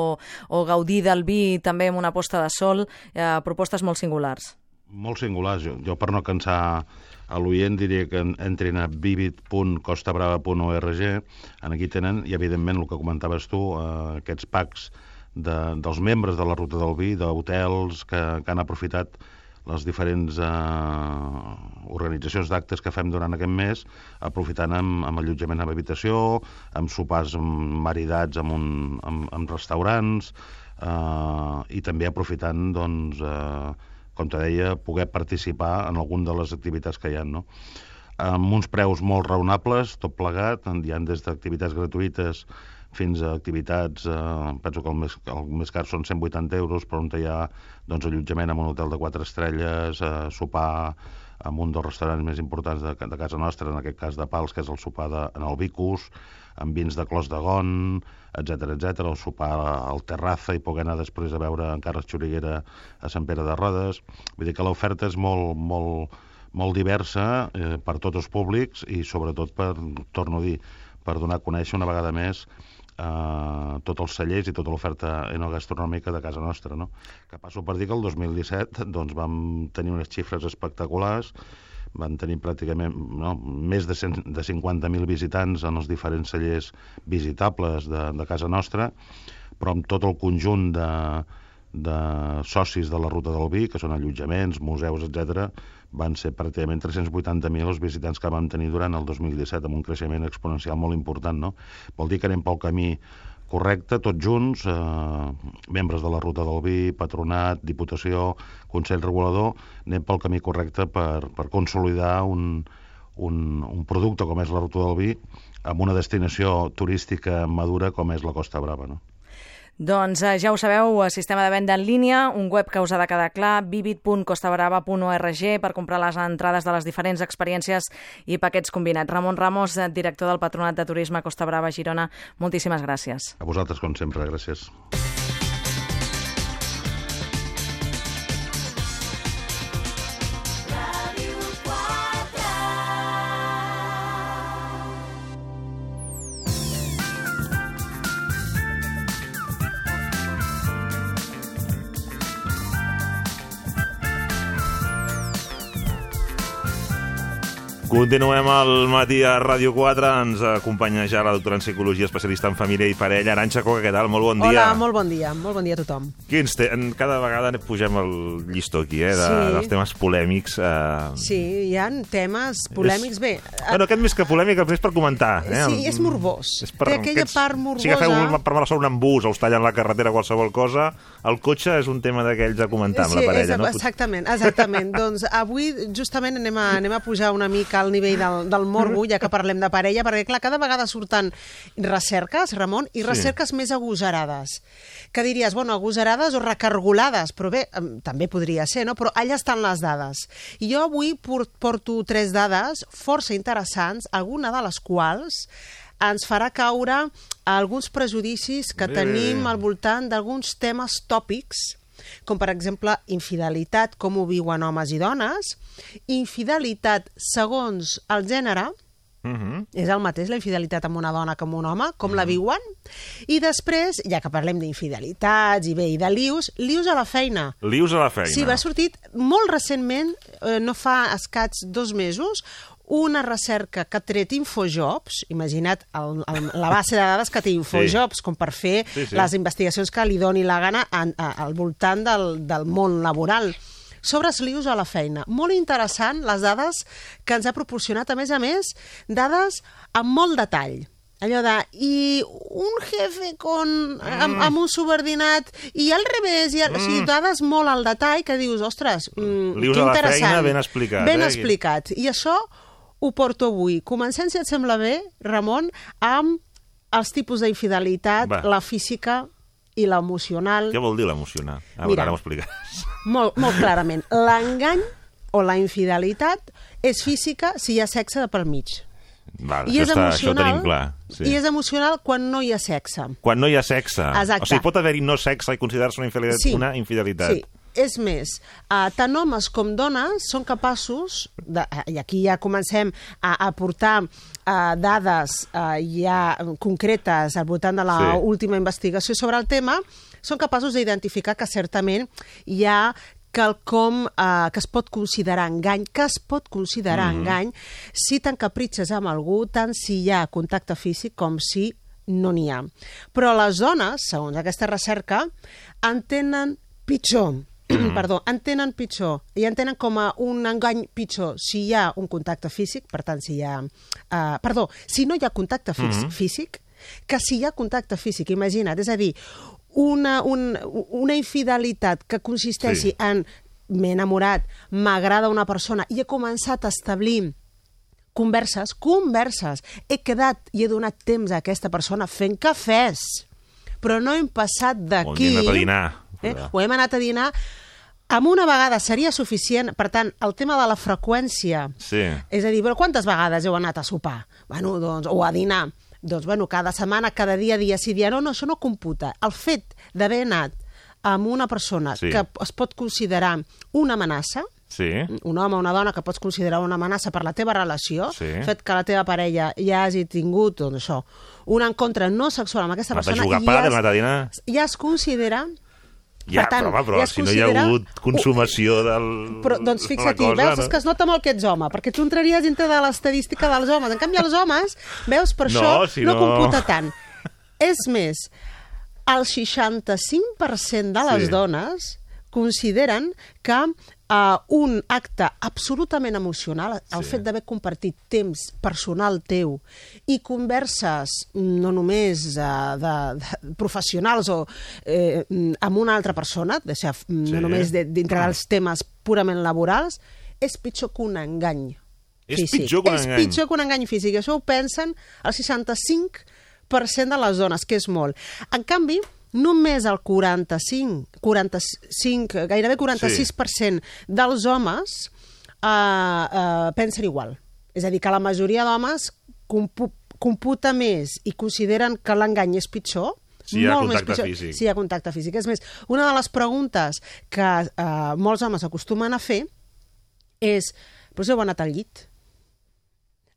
o gaudir del vi també amb una posta de sol, eh, propostes molt singulars. Molt singulars. Jo, jo per no cansar a l'oient diria que en- entrin a vivid.costabrava.org en aquí tenen, i evidentment el que comentaves tu, eh, aquests packs de, dels membres de la ruta del vi, d'hotels que, que han aprofitat les diferents eh, organitzacions d'actes que fem durant aquest mes, aprofitant amb, amb allotjament amb habitació, amb sopars maridats amb, un, amb, amb restaurants, eh, i també aprofitant, doncs, eh, com te deia, poder participar en algun de les activitats que hi ha, no? amb uns preus molt raonables, tot plegat, hi ha des d'activitats gratuïtes fins a activitats, eh, penso que el més, el més car són 180 euros, però on hi ha doncs, allotjament en un hotel de 4 estrelles, eh, sopar en un dels restaurants més importants de, de casa nostra, en aquest cas de Pals, que és el sopar de, en el Vicus, amb vins de Clos de Gon, etc etc, el sopar al Terraza i poder anar després a veure encara Xuriguera a Sant Pere de Rodes. Vull dir que l'oferta és molt, molt, molt diversa eh, per tots els públics i sobretot per, torno a dir, per donar a conèixer una vegada més eh, tots els cellers i tota l'oferta enogastronòmica de casa nostra. No? Que passo per dir que el 2017 doncs, vam tenir unes xifres espectaculars, van tenir pràcticament no, més de, 100, de 50.000 visitants en els diferents cellers visitables de, de casa nostra, però amb tot el conjunt de, de socis de la Ruta del Vi, que són allotjaments, museus, etc, van ser pràcticament 380.000 els visitants que vam tenir durant el 2017, amb un creixement exponencial molt important. No? Vol dir que anem pel camí correcte, tots junts, eh, membres de la Ruta del Vi, Patronat, Diputació, Consell Regulador, anem pel camí correcte per, per consolidar un, un, un producte com és la Ruta del Vi amb una destinació turística madura com és la Costa Brava. No? Doncs eh, ja ho sabeu, eh, sistema de venda en línia, un web que us ha de quedar clar, vivid.costabrava.org per comprar les entrades de les diferents experiències i paquets combinats. Ramon Ramos, eh, director del Patronat de Turisme Costa Brava Girona, moltíssimes gràcies. A vosaltres, com sempre, gràcies. Continuem al matí a Ràdio 4. Ens acompanya ja la doctora en Psicologia, especialista en família i parella. Aranxa Coca, què tal? Molt bon dia. Hola, molt bon dia. Molt bon dia a tothom. Quins te... Cada vegada pugem el llistó aquí, eh? De, Sí. dels temes polèmics. Eh... Sí, hi ha temes polèmics. Bé, Bueno, aquest més que polèmic, és per comentar. Eh? sí, és morbós. És per Té aquella aquests- part morbosa. Si agafeu un- per Barcelona un bus o us tallen la carretera qualsevol cosa, el cotxe és un tema d'aquells a comentar amb sí, la parella, és, no? exactament, exactament. doncs avui justament anem a, anem a pujar una mica al nivell del, del morbo, ja que parlem de parella, perquè clar, cada vegada surten recerques, Ramon, i Sí. recerques més agosarades. Que diries, bueno, agosarades o recargolades, però bé, també podria ser, no? Però allà estan les dades. I jo avui por- porto tres dades força interessants, alguna de les quals ens farà caure alguns prejudicis que Bé. tenim al voltant d'alguns temes tòpics com per exemple infidelitat, com ho viuen homes i dones, infidelitat segons el gènere, Mhm. és el mateix la infidelitat amb una dona que amb un home, com la viuen, i després, ja que parlem d'infidelitats i bé, i de lius, lius a la feina. Lius a la feina. Sí, va sortir molt recentment, eh, no fa escats dos mesos, una recerca que ha tret Infojobs, imagina't el, el, la base de dades que té Infojobs, sí. com per fer Sí, sí. les investigacions que li doni la gana en, a, al voltant del, del món laboral sobre els lius a la feina. Molt interessant les dades que ens ha proporcionat, a més a més, dades amb molt detall. Allò de, i un jefe con, amb, Mm. amb un subordinat, i al revés, i al, o sigui, Mm. dades molt al detall que dius, ostres, mm, Lius que a la interessant. feina, ben explicat, Ben eh? explicat. I això ho porto avui. Comencem, si et sembla bé, Ramon, amb els tipus d'infidelitat, la física i l'emocional. Què vol dir l'emocionar? A veure, Mira. ara m'ho explicaràs. Molt, molt clarament. L'engany o la infidelitat és física si hi ha sexe de pel mig. Val, I això, és està, això ho emocional, tenim clar. Sí. I és emocional quan no hi ha sexe. Quan no hi ha sexe. Exacte. O sigui, pot haver-hi no sexe i considerar-se una infidelitat. Sí. Una infidelitat. Sí, és més, uh, tant homes com dones són capaços, de, uh, i aquí ja comencem a aportar uh, dades uh, ja concretes al voltant de la Sí. última investigació sobre el tema, són capaços d'identificar que certament hi ha quelcom eh, que es pot considerar engany, que es pot considerar Mhm. engany si t'encapritxes amb algú, tant si hi ha contacte físic com si no n'hi ha. Però les dones, segons aquesta recerca, entenen pitjor perdó, entenen pitjor i entenen com a un engany pitjor si hi ha un contacte físic, per tant, si hi ha... Uh, perdó, si no hi ha contacte fí Mhm. físic, que si hi ha contacte físic, imagina't, és a dir, una, un, una infidelitat que consisteixi Sí. en m'he enamorat, m'agrada una persona i he començat a establir converses, converses. He quedat i he donat temps a aquesta persona fent cafès, però no hem passat d'aquí... a. Eh? O hem anat a dinar amb una vegada seria suficient. Per tant, el tema de la freqüència, Sí. és a dir, però quantes vegades heu anat a sopar? Bueno, doncs, o a dinar? Doncs, bueno, cada setmana, cada dia, dia sí, dia no, no, això no computa. El fet d'haver anat amb una persona Sí. que es pot considerar una amenaça, Sí. un home o una dona que pots considerar una amenaça per la teva relació, Sí. el fet que la teva parella ja hagi tingut, doncs això, un encontre no sexual amb aquesta persona, jugar ja es- ja es considera Ja, per tant, però, home, però ja si no hi ha considera- hagut consumació del... Però, doncs fixa't, cosa, veus, no? és que es nota molt que ets home, perquè tu entraries dintre de l'estadística dels homes. En canvi, els homes, veus, per No, això si no, no- computa tant. És més, el 65% de les Sí. dones consideren que uh, un acte absolutament emocional, el Sí. fet d'haver compartit temps personal teu i converses no només uh, de, de professionals o eh, amb una altra persona, deixa, no Sí. només de, dintre dels temes purament laborals, és pitjor que un engany És físic. pitjor que un és engany. pitjor que un engany físic. Això ho pensen el 65% de les dones, que és molt. En canvi, només el 45, 45 gairebé 46% dels homes eh, eh, pensen igual. És a dir, que la majoria d'homes compu computa més i consideren que l'engany és pitjor Si hi ha molt contacte físic. Si hi ha contacte físic. És més, una de les preguntes que eh, molts homes acostumen a fer és, però si heu anat al llit?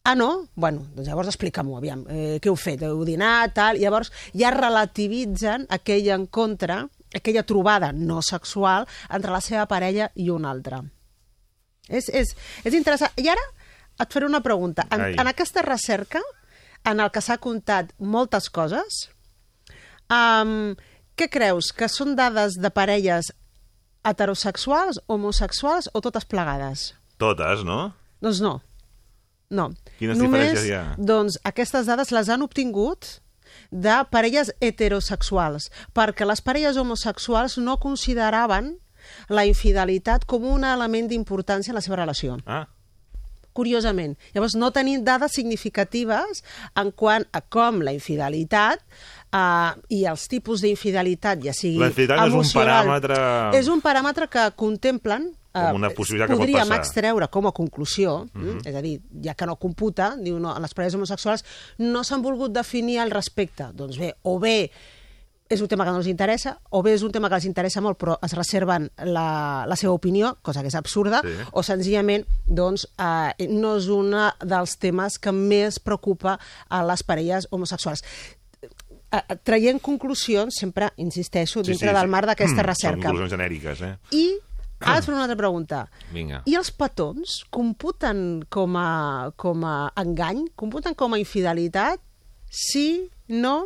Ah, no? Bueno, doncs llavors explica-m'ho, aviam, eh, què heu fet? Heu dinat, tal? Llavors ja relativitzen aquell encontre, aquella trobada no sexual entre la seva parella i un altre. És, és, és interessant. I ara et faré una pregunta. En, Ai. en aquesta recerca, en el que s'ha comptat moltes coses, um, què creus? Que són dades de parelles heterosexuals, homosexuals o totes plegades? Totes, no? Doncs no. No. Quines Només, diferències hi ha? Doncs aquestes dades les han obtingut de parelles heterosexuals, perquè les parelles homosexuals no consideraven la infidelitat com un element d'importància en la seva relació. Ah. Curiosament. Llavors, no tenim dades significatives en quant a com la infidelitat uh, i els tipus d'infidelitat, ja sigui La infidelitat és un emocional, paràmetre... És un paràmetre que contemplen Com una possibilitat que pot podríem passar. extreure com a conclusió, mm. -hmm. és a dir, ja que no computa, diu no, les parelles homosexuals no s'han volgut definir al respecte. Doncs bé, o bé és un tema que no els interessa, o bé és un tema que els interessa molt però es reserven la, la seva opinió, cosa que és absurda, Sí. o senzillament doncs, eh, no és un dels temes que més preocupa a les parelles homosexuals Eh, eh, traient conclusions, sempre insisteixo, dintre del marc d'aquesta Mm, recerca. Són conclusions genèriques, eh? I ara et faré una altra pregunta. Vinga. I els petons computen com a, com a engany? Computen com a infidelitat? Sí? No?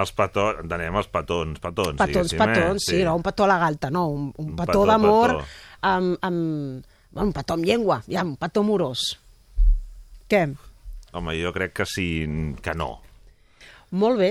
Els petons, entenem els petons, petons, Petons, diguéssim, petons, eh? sí, no un petó a la galta, no, un, un petó, petó, d'amor amb, amb... Bueno, un petó amb llengua, ja, un petó amorós. Què? Home, jo crec que sí, que no. Molt bé.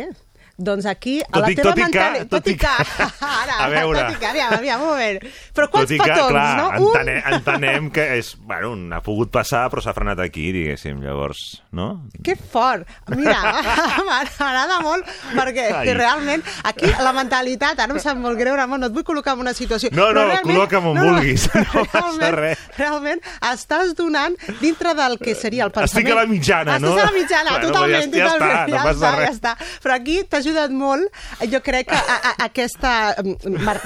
Doncs aquí, a Tot la i- teva que- mentalitat... tot i que- Ara, A veure. Tot i que, aviam, aviam, un moment. Però quants Tot que, petons, clar, no? entenem, entenem que és, bueno, ha pogut passar, però s'ha frenat aquí, diguéssim, llavors, no? Que fort! Mira, m'agrada molt perquè Ai. realment aquí la mentalitat, ara em sap molt greu, Ramon, no et vull col·locar en una situació... No, no, realment- col·loca'm on vulguis, no passa realment, res. Realment, estàs donant dintre del que seria el pensament... Estic a la mitjana, no? Estàs a la mitjana, Bueno, totalment, ja- ja totalment. està, no ja passa està, res. ja està. Però aquí t'ha ajudat molt, jo crec que a, a, aquesta... mm, Mar,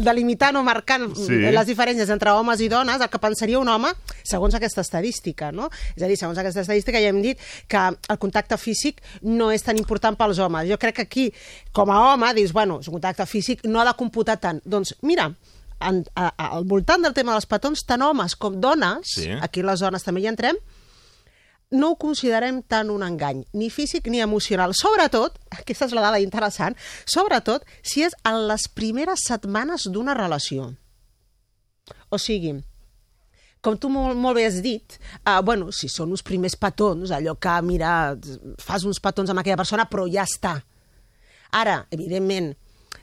delimitant o marcant Sí. sí. les diferències entre homes i dones, el que pensaria un home, segons aquesta estadística, no? És a dir, segons aquesta estadística ja hem dit que el contacte físic no és tan important pels homes. Jo crec que aquí, com a home, dius, bueno, és un contacte físic, no ha de computar tant. Doncs mira, en, a, a, al voltant del tema dels petons, tant homes com dones, Sí. aquí les dones també hi entrem, no ho considerem tant un engany, ni físic ni emocional. Sobretot, aquesta és la dada interessant, sobretot si és en les primeres setmanes d'una relació. O sigui, com tu molt, molt bé has dit, uh, bueno, si són uns primers petons, allò que, mira, fas uns petons amb aquella persona, però ja està. Ara, evidentment,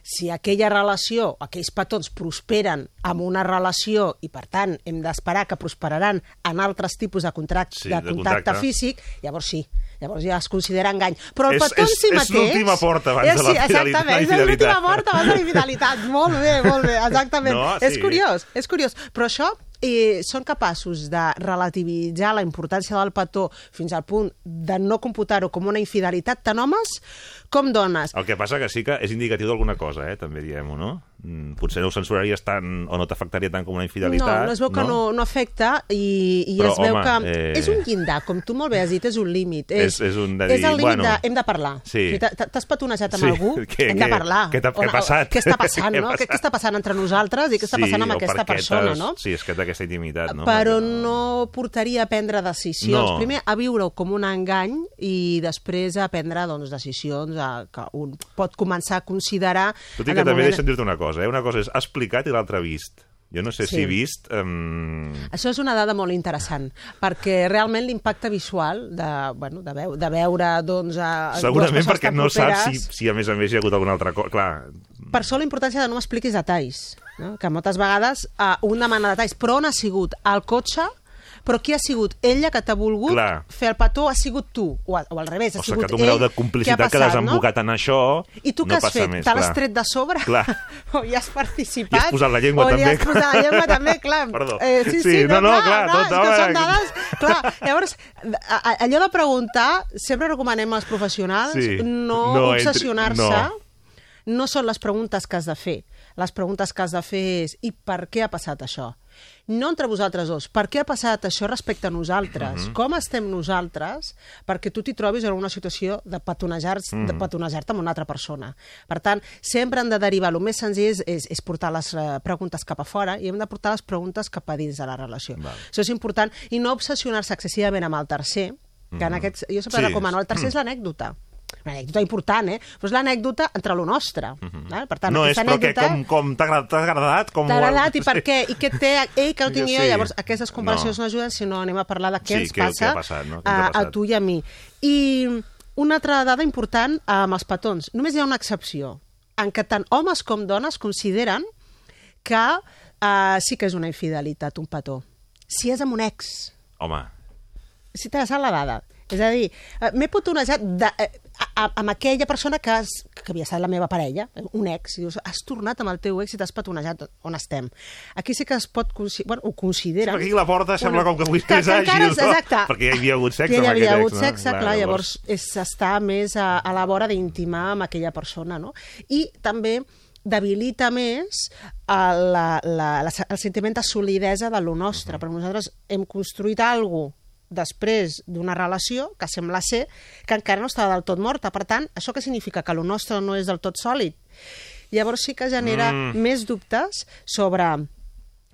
si aquella relació, aquells petons prosperen amb una relació i, per tant, hem d'esperar que prosperaran en altres tipus de, contract, Sí, de, de contacte, contacte. físic, llavors sí, llavors ja es considera engany. Però el És- petó en és- si és mateix... l'última porta abans és, de la sí, fidelitat- Exactament, és l'última porta abans de la infidelitat. molt bé, molt bé, exactament. No, És sí. curiós, és curiós. Però això eh, són capaços de relativitzar la importància del petó fins al punt de no computar-ho com una infidelitat tant homes com dones. El que passa que sí que és indicatiu d'alguna cosa, eh? també diem-ho, no? Mm, Potser no ho censuraries tant o no t'afectaria tant com una infidelitat. No, no es veu que no, no afecta i, i Però, es veu home, que eh, és un llindar, com tu molt bé has dit, és un límit. És- és un de és dir, el límit bueno, de hem de parlar. sí. T'has petonejat amb Sí, algú? què- hem de què- parlar. què què ha passat? Què està passant, no? Què, està passant entre nosaltres i què està passant amb aquesta persona, no? Sí, és que té aquesta intimitat, no? Però no portaria a prendre decisions. No. Primer, a viure-ho com un engany i després a prendre doncs, decisions a, que un pot començar a considerar... Tot i que també moment- deixa'm dir-te una cosa, eh? Una cosa és explicat i l'altra vist. Jo no sé Sí. si vist... Um... Això és una dada molt interessant, perquè realment l'impacte visual de, bueno, de, veu, de veure doncs, a, Segurament perquè no saps si, properes. si a més a més hi ha hagut alguna altra cosa. Clar, Per això la importància de no m'expliquis detalls, no? que moltes vegades uh, un demana detalls, però on ha sigut? Al cotxe? Però qui ha sigut? Ella que t'ha volgut Clar. fer el petó ha sigut tu, o, a- o al revés, ha o sigui sigut que té un grau ell de complicitat que, ha que, passat, has embocat en això, I tu no què has fet? Te l'has tret de sobre? Clar. o hi has participat? I has posat la llengua o també, hi has posat la llengua també, clar. Perdó. Eh, sí, sí, Sí, no, no, clar, clar, tot, és que home. són dades... Clar, llavors, allò de preguntar, sempre recomanem als professionals Sí. no, No obsessionar-se no. no són les preguntes que has de fer. Les preguntes que has de fer és i per què ha passat això? No entre vosaltres dos. Per què ha passat això respecte a nosaltres? Mhm. Com estem nosaltres perquè tu t'hi trobis en una situació de petonejar-te Mhm. de petonejar amb una altra persona? Per tant, sempre hem de derivar, el més senzill és, és, és portar les eh, preguntes cap a fora i hem de portar les preguntes cap a dins de la relació. Val. Això és important i no obsessionar-se excessivament amb el tercer, que en Mhm. aquests, jo sempre Sí. recomano, el tercer és l'anècdota. Una anècdota important, eh? Però és l'anècdota entre lo nostre. val? Per tant, no és, però què, anècdota... com, com t'ha agradat? Agradat? Com T'ha ho- agradat i per què? I què té ell que Sí, tinc jo? sí. Llavors, aquestes comparacions No. no. ajuden, sinó anem a parlar de què Sí, ens què- què passa ha passat, no? Què a, a tu i a mi. I una altra dada important amb els petons. Només hi ha una excepció, en què tant homes com dones consideren que uh, sí que és una infidelitat, un petó. Si és amb un ex. Home, Si t'ha la dada. És a dir, eh, m'he petonejat de, eh, a, amb aquella persona que, has, que havia estat la meva parella, eh, un ex, i dius, has tornat amb el teu ex i t'has petonejat on estem. Aquí sí que es pot... Bueno, ho consideren. perquè aquí la porta sembla com que avui que, que encara és, no? exacte. Perquè hi havia hagut sexe que hi havia hagut ex, no? sexe, clar, Clar, llavors, és estar més a, a la vora d'intimar amb aquella persona, no? I també debilita més el, la, la, la, el sentiment de solidesa de lo nostre, perquè nosaltres hem construït alguna després d'una relació que sembla ser que encara no estava del tot morta. Per tant, això què significa? Que lo nostre no és del tot sòlid. Llavors sí que genera Mm. més dubtes sobre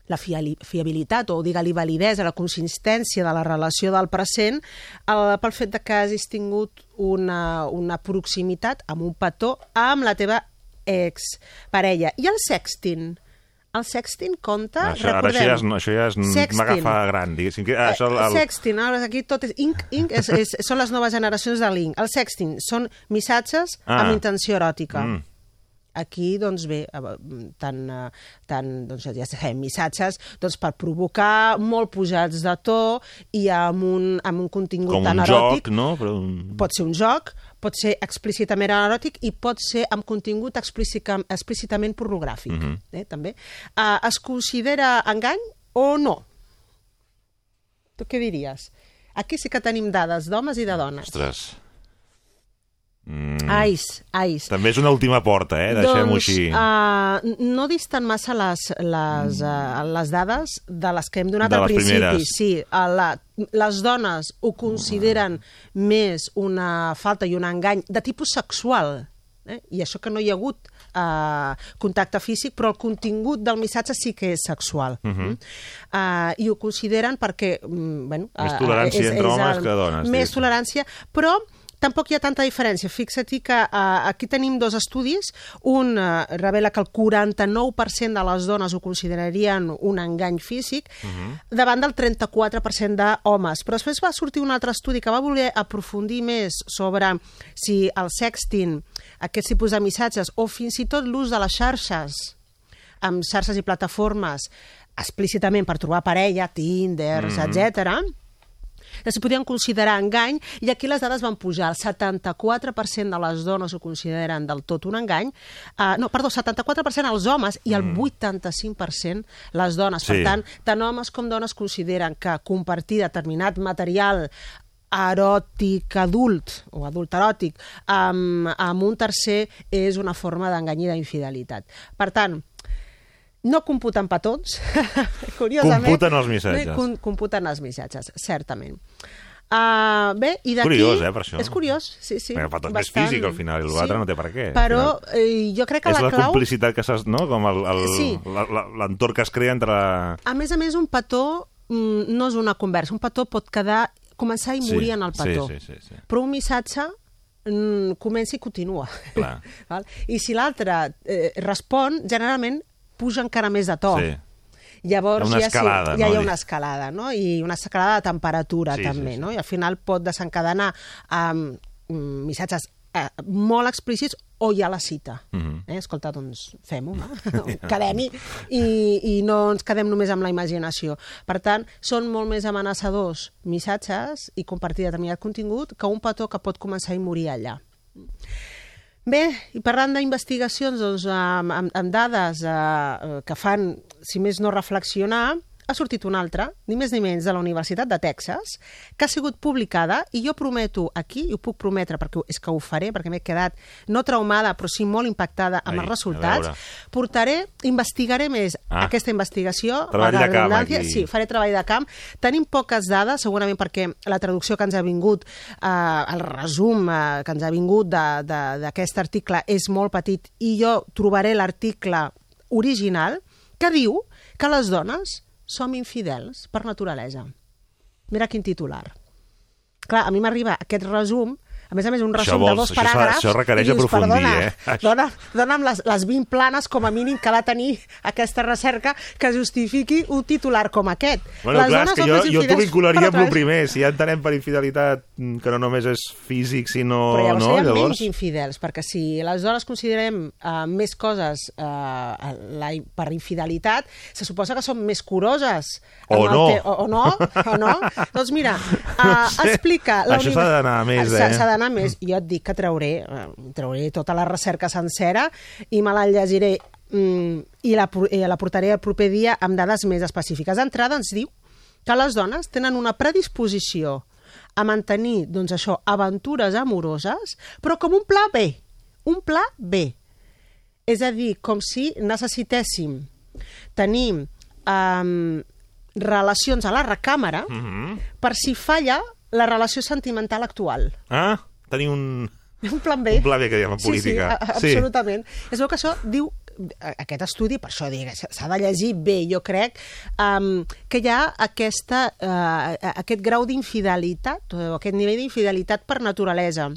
la fiabilitat o, digue-li, validesa, la consistència de la relació del present eh, pel fet de que hagis tingut una, una proximitat amb un petó amb la teva exparella. I el sexting? El sexting compta, això, ara això ja és, això ja és Sexting. m'agafa gran, diguéssim. Que, ah, això, El, el, sexting, ara aquí tot és... Inc, inc és, és, són les noves generacions de l'Inc. El sexting són missatges Ah. amb intenció eròtica. Mm. Aquí, doncs bé, eh, tant, eh, tant doncs, ja sabem, missatges doncs, per provocar, molt pujats de to i amb un, amb un contingut com tan un eròtic. joc, no? Però. Pot ser un joc, pot ser explícitament eròtic i pot ser amb contingut explícita, explícitament pornogràfic, Mhm. eh, també. Uh, es considera engany o no? Tu què diries? Aquí sí que tenim dades d'homes i de dones. Ostres. Mm. Ais, ais. També és una última porta, eh? Deixem-ho doncs, així. Uh, no disten massa les, les, uh, les dades de les que hem donat De al principi. primeres. Sí, uh, la, les dones ho consideren més una falta i un engany de tipus sexual. Eh? I això que no hi ha hagut uh, contacte físic, però el contingut del missatge sí que és sexual. Mhm. uh, I ho consideren perquè... mm, bueno, Més eh, tolerància és- entre és homes el- que dones, Més diguéssim. tolerància, però tampoc hi ha tanta diferència. Fixa't que uh, aquí tenim dos estudis. Un uh, revela que el 49% de les dones ho considerarien un engany físic, davant del 34% d'homes. Però després va sortir un altre estudi que va voler aprofundir més sobre si el sexting, aquest tipus de missatges, o fins i tot l'ús de les xarxes, amb xarxes i plataformes, explícitament per trobar parella, Tinder, mm Mhm. etc que s'hi podien considerar engany, i aquí les dades van pujar. El 74% de les dones ho consideren del tot un engany, uh, no, perdó, 74% els homes i el 85% les dones. Sí. Per tant, tant homes com dones consideren que compartir determinat material eròtic adult o adult eròtic amb, amb un tercer és una forma d'engany i d'infidelitat. Per tant, no computen petons, curiosament. Computen els missatges. No, com- computen els missatges, certament. Uh, bé, i d'aquí... Curiós, eh, per això. És curiós, sí, sí. Perquè el petó és més bastant. físic, al final, i l'altre no té per què. Però final eh, jo crec que és la la clau... complicitat que s'ha... No? Com el- Sí. la- la- l'entorn que es crea entre... A més a més, un petó mm, no és una conversa. Un petó pot quedar començar i Sí, morir en el petó. sí, sí, sí, sí. Però un missatge mm, comença i continua. Clar. Val? I si l'altre eh, respon, generalment puja encara més de to. Sí. Llavors Hi ha una ja, escalada, sí, ja no? hi ha una escalada, no? I una escalada de temperatura, Sí, també, sí, sí. no? I al final pot desencadenar amb um, missatges eh, molt explícits o ja la cita. Mhm. eh? Escolta, doncs fem-ho, no? Quedem-hi i, i no ens quedem només amb la imaginació. Per tant, són molt més amenaçadors missatges i compartir determinat contingut que un petó que pot començar i morir allà. Bé, i parlant d'investigacions doncs, amb, amb, amb dades eh, eh, que fan, si més no, reflexionar, ha sortit una altra, ni més ni menys, de la Universitat de Texas, que ha sigut publicada, i jo prometo aquí, i ho puc prometre perquè és que ho faré, perquè m'he quedat no traumada, però sí molt impactada amb Ai, els resultats, portaré, investigaré més Ah. aquesta investigació. Treball de camp, aquí. Sí, faré treball de camp. Tenim poques dades, segurament perquè la traducció que ens ha vingut, eh, el resum eh, que ens ha vingut d'aquest article és molt petit i jo trobaré l'article original que diu que les dones som infidels per naturalesa. Mira quin titular. Clar, a mi m'arriba aquest resum a més a més, un Això resum de vols- dos això s'ha- paràgrafs... això requereix i dius, aprofundir, perdona, eh? Dona, dona'm les, les 20 planes, com a mínim, que ha de tenir aquesta recerca que justifiqui un titular com aquest. Bueno, les clar, dones és que jo, jo t'ho vincularia amb el primer. Si ja entenem per infidelitat que no només és físic, sinó... Però llavors no, serien llavors... menys infidels, perquè si les dones considerem uh, més coses uh, la, per infidelitat, se suposa que són més curoses. O no. Te, o, o no, o no. doncs mira, uh, sé. explica... la Això s'ha d'anar més, eh? S'ha d'anar més. Jo et dic que trauré, uh, trauré tota la recerca sencera i me la llegiré mm, i la, i la portaré el proper dia amb dades més específiques. D'entrada ens diu que les dones tenen una predisposició a mantenir, doncs això, aventures amoroses, però com un pla B. Un pla B. És a dir, com si necessitéssim tenir um, relacions a la recàmera Mhm. per si falla la relació sentimental actual. Ah, tenir un... Un plan B. Un pla B, que diem en política. Sí, sí, a- Sí. absolutament. Es veu que això diu a- aquest estudi, per això s'ha de llegir bé, jo crec, um, que hi ha aquesta, uh, aquest grau d'infidelitat, o aquest nivell d'infidelitat per naturalesa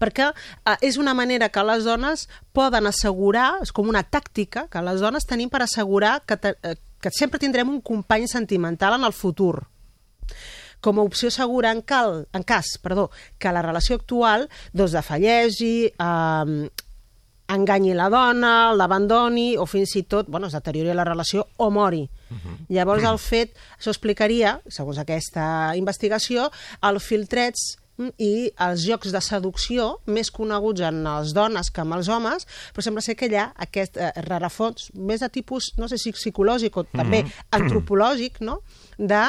perquè uh, és una manera que les dones poden assegurar, és com una tàctica que les dones tenim per assegurar que, te, eh, que sempre tindrem un company sentimental en el futur com a opció segura en, cal, en cas perdó, que la relació actual doncs, defallegi, eh, enganyi la dona, l'abandoni o fins i tot bueno, es deteriori la relació o mori. Llavors el fet, això explicaria, segons aquesta investigació, el filtrets mm, i els jocs de seducció més coneguts en les dones que en els homes, però sembla ser que hi ha aquest eh, rarafons més de tipus, no sé si psicològic o també Mhm. antropològic, no?, de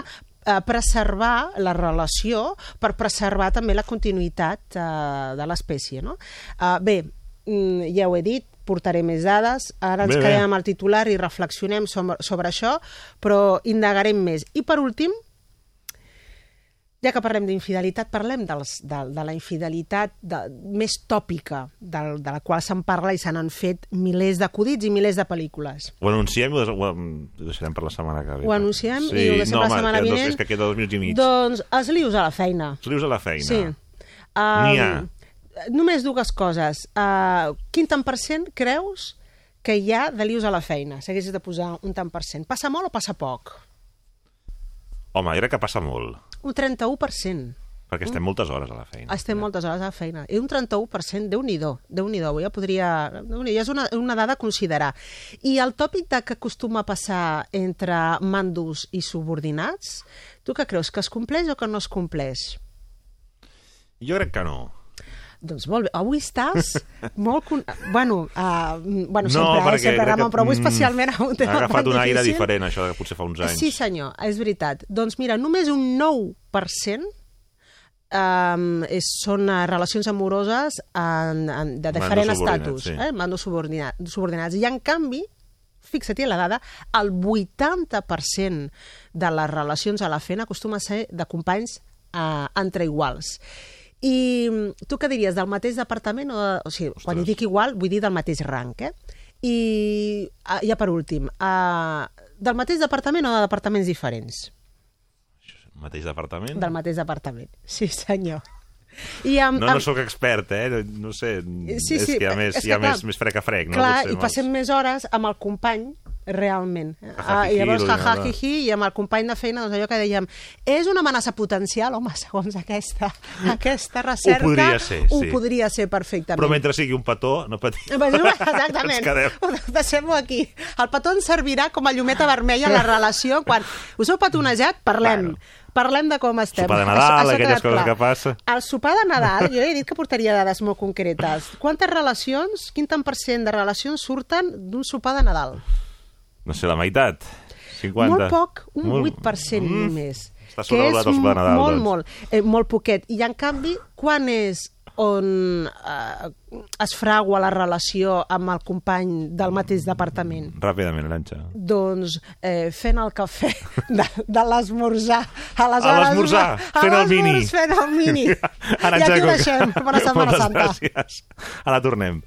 eh, preservar la relació per preservar també la continuïtat eh, de l'espècie. No? Eh, bé, mm, ja ho he dit, portaré més dades, ara ens Bé, bé. quedem amb el titular i reflexionem sobre, sobre això, però indagarem més. I per últim, ja que parlem d'infidelitat, parlem dels, de, de la infidelitat de, més tòpica, de, de la qual se'n parla i se n'han fet milers d'acudits i milers de pel·lícules. Ho anunciem i ho, ho, ho deixarem per la setmana que ve. Ho anunciem sí, i ho deixem no, la home, setmana vinent. És que queda dos minuts i mig. Doncs els lius a la feina. Els lius a la feina. Sí. N'hi ha. Només dues coses. Uh, quin tant per cent creus que hi ha de lius a la feina? Si haguessis de posar un tant per cent. Passa molt o passa poc? Home, crec que passa molt, Un 31%. perquè estem moltes hores a la feina. Estem moltes hores a la feina. I un 31%, Déu-n'hi-do, déu nhi déu ja podria... déu ja és una, una dada a considerar. I el tòpic de que acostuma a passar entre mandos i subordinats, tu què creus, que es compleix o que no es compleix? Jo crec que no. Doncs molt bé, avui estàs molt... Con... Bueno, uh, bueno no, sempre, eh, perquè sempre, crec Ramon, però avui mm, especialment un tema Ha agafat un aire difícil. diferent, això, de potser fa uns anys. Sí, senyor, és veritat. Doncs mira, només un 9% um, és, són uh, relacions amoroses en, en, de diferent estatus, sí. eh? mandos subordinat, subordinats. I en canvi, fixa't la dada, el 80% de les relacions a la feina acostuma a ser de companys uh, entre iguals. I tu què diries, del mateix departament? O, de, o sigui, Ostres. quan hi dic igual, vull dir del mateix rang, eh? I ah, ja per últim, uh, del mateix departament o de departaments diferents? Mateix departament? Del mateix departament, sí senyor. I amb, No, no sóc expert, eh? No sé, Sí, és sí, que hi ha més, és hi ha que, clar, més, més frec a frec, no? Clar, Potser i passem més hores amb el company realment. Ah, I llavors, jaja, nada. jiji, i amb el company de feina, doncs allò que dèiem, és una amenaça potencial, home, segons aquesta, aquesta recerca, podria ser, ho sí. podria ser perfectament. Però mentre sigui un petó, no patim. Exactament. Ens quedem. Deixem-ho aquí. El petó ens servirà com a llumeta vermella en la relació. Quan us heu petonejat, parlem. Parlem de com estem. Sopar de Això- Nadal, això ha aquelles coses clar. que passa. El sopar de Nadal, jo he dit que portaria dades molt concretes. Quantes relacions, quin tant per cent de relacions surten d'un sopar de Nadal? No sé, la meitat. 50. Molt poc, un Molt- 8% Mm. només. Està que sobrevalorat és de Nadal, molt, doncs. molt, eh, molt poquet. I en canvi, quan és on eh, es fragua la relació amb el company del mateix departament? Ràpidament, Aranxa. Doncs eh, fent el cafè de, de l'esmorzar. A l'esmorzar, a fent el mini. Fent el mini. I Arantxa aquí ho deixem. Bona Setmana Moltes Santa. gràcies. Ara tornem.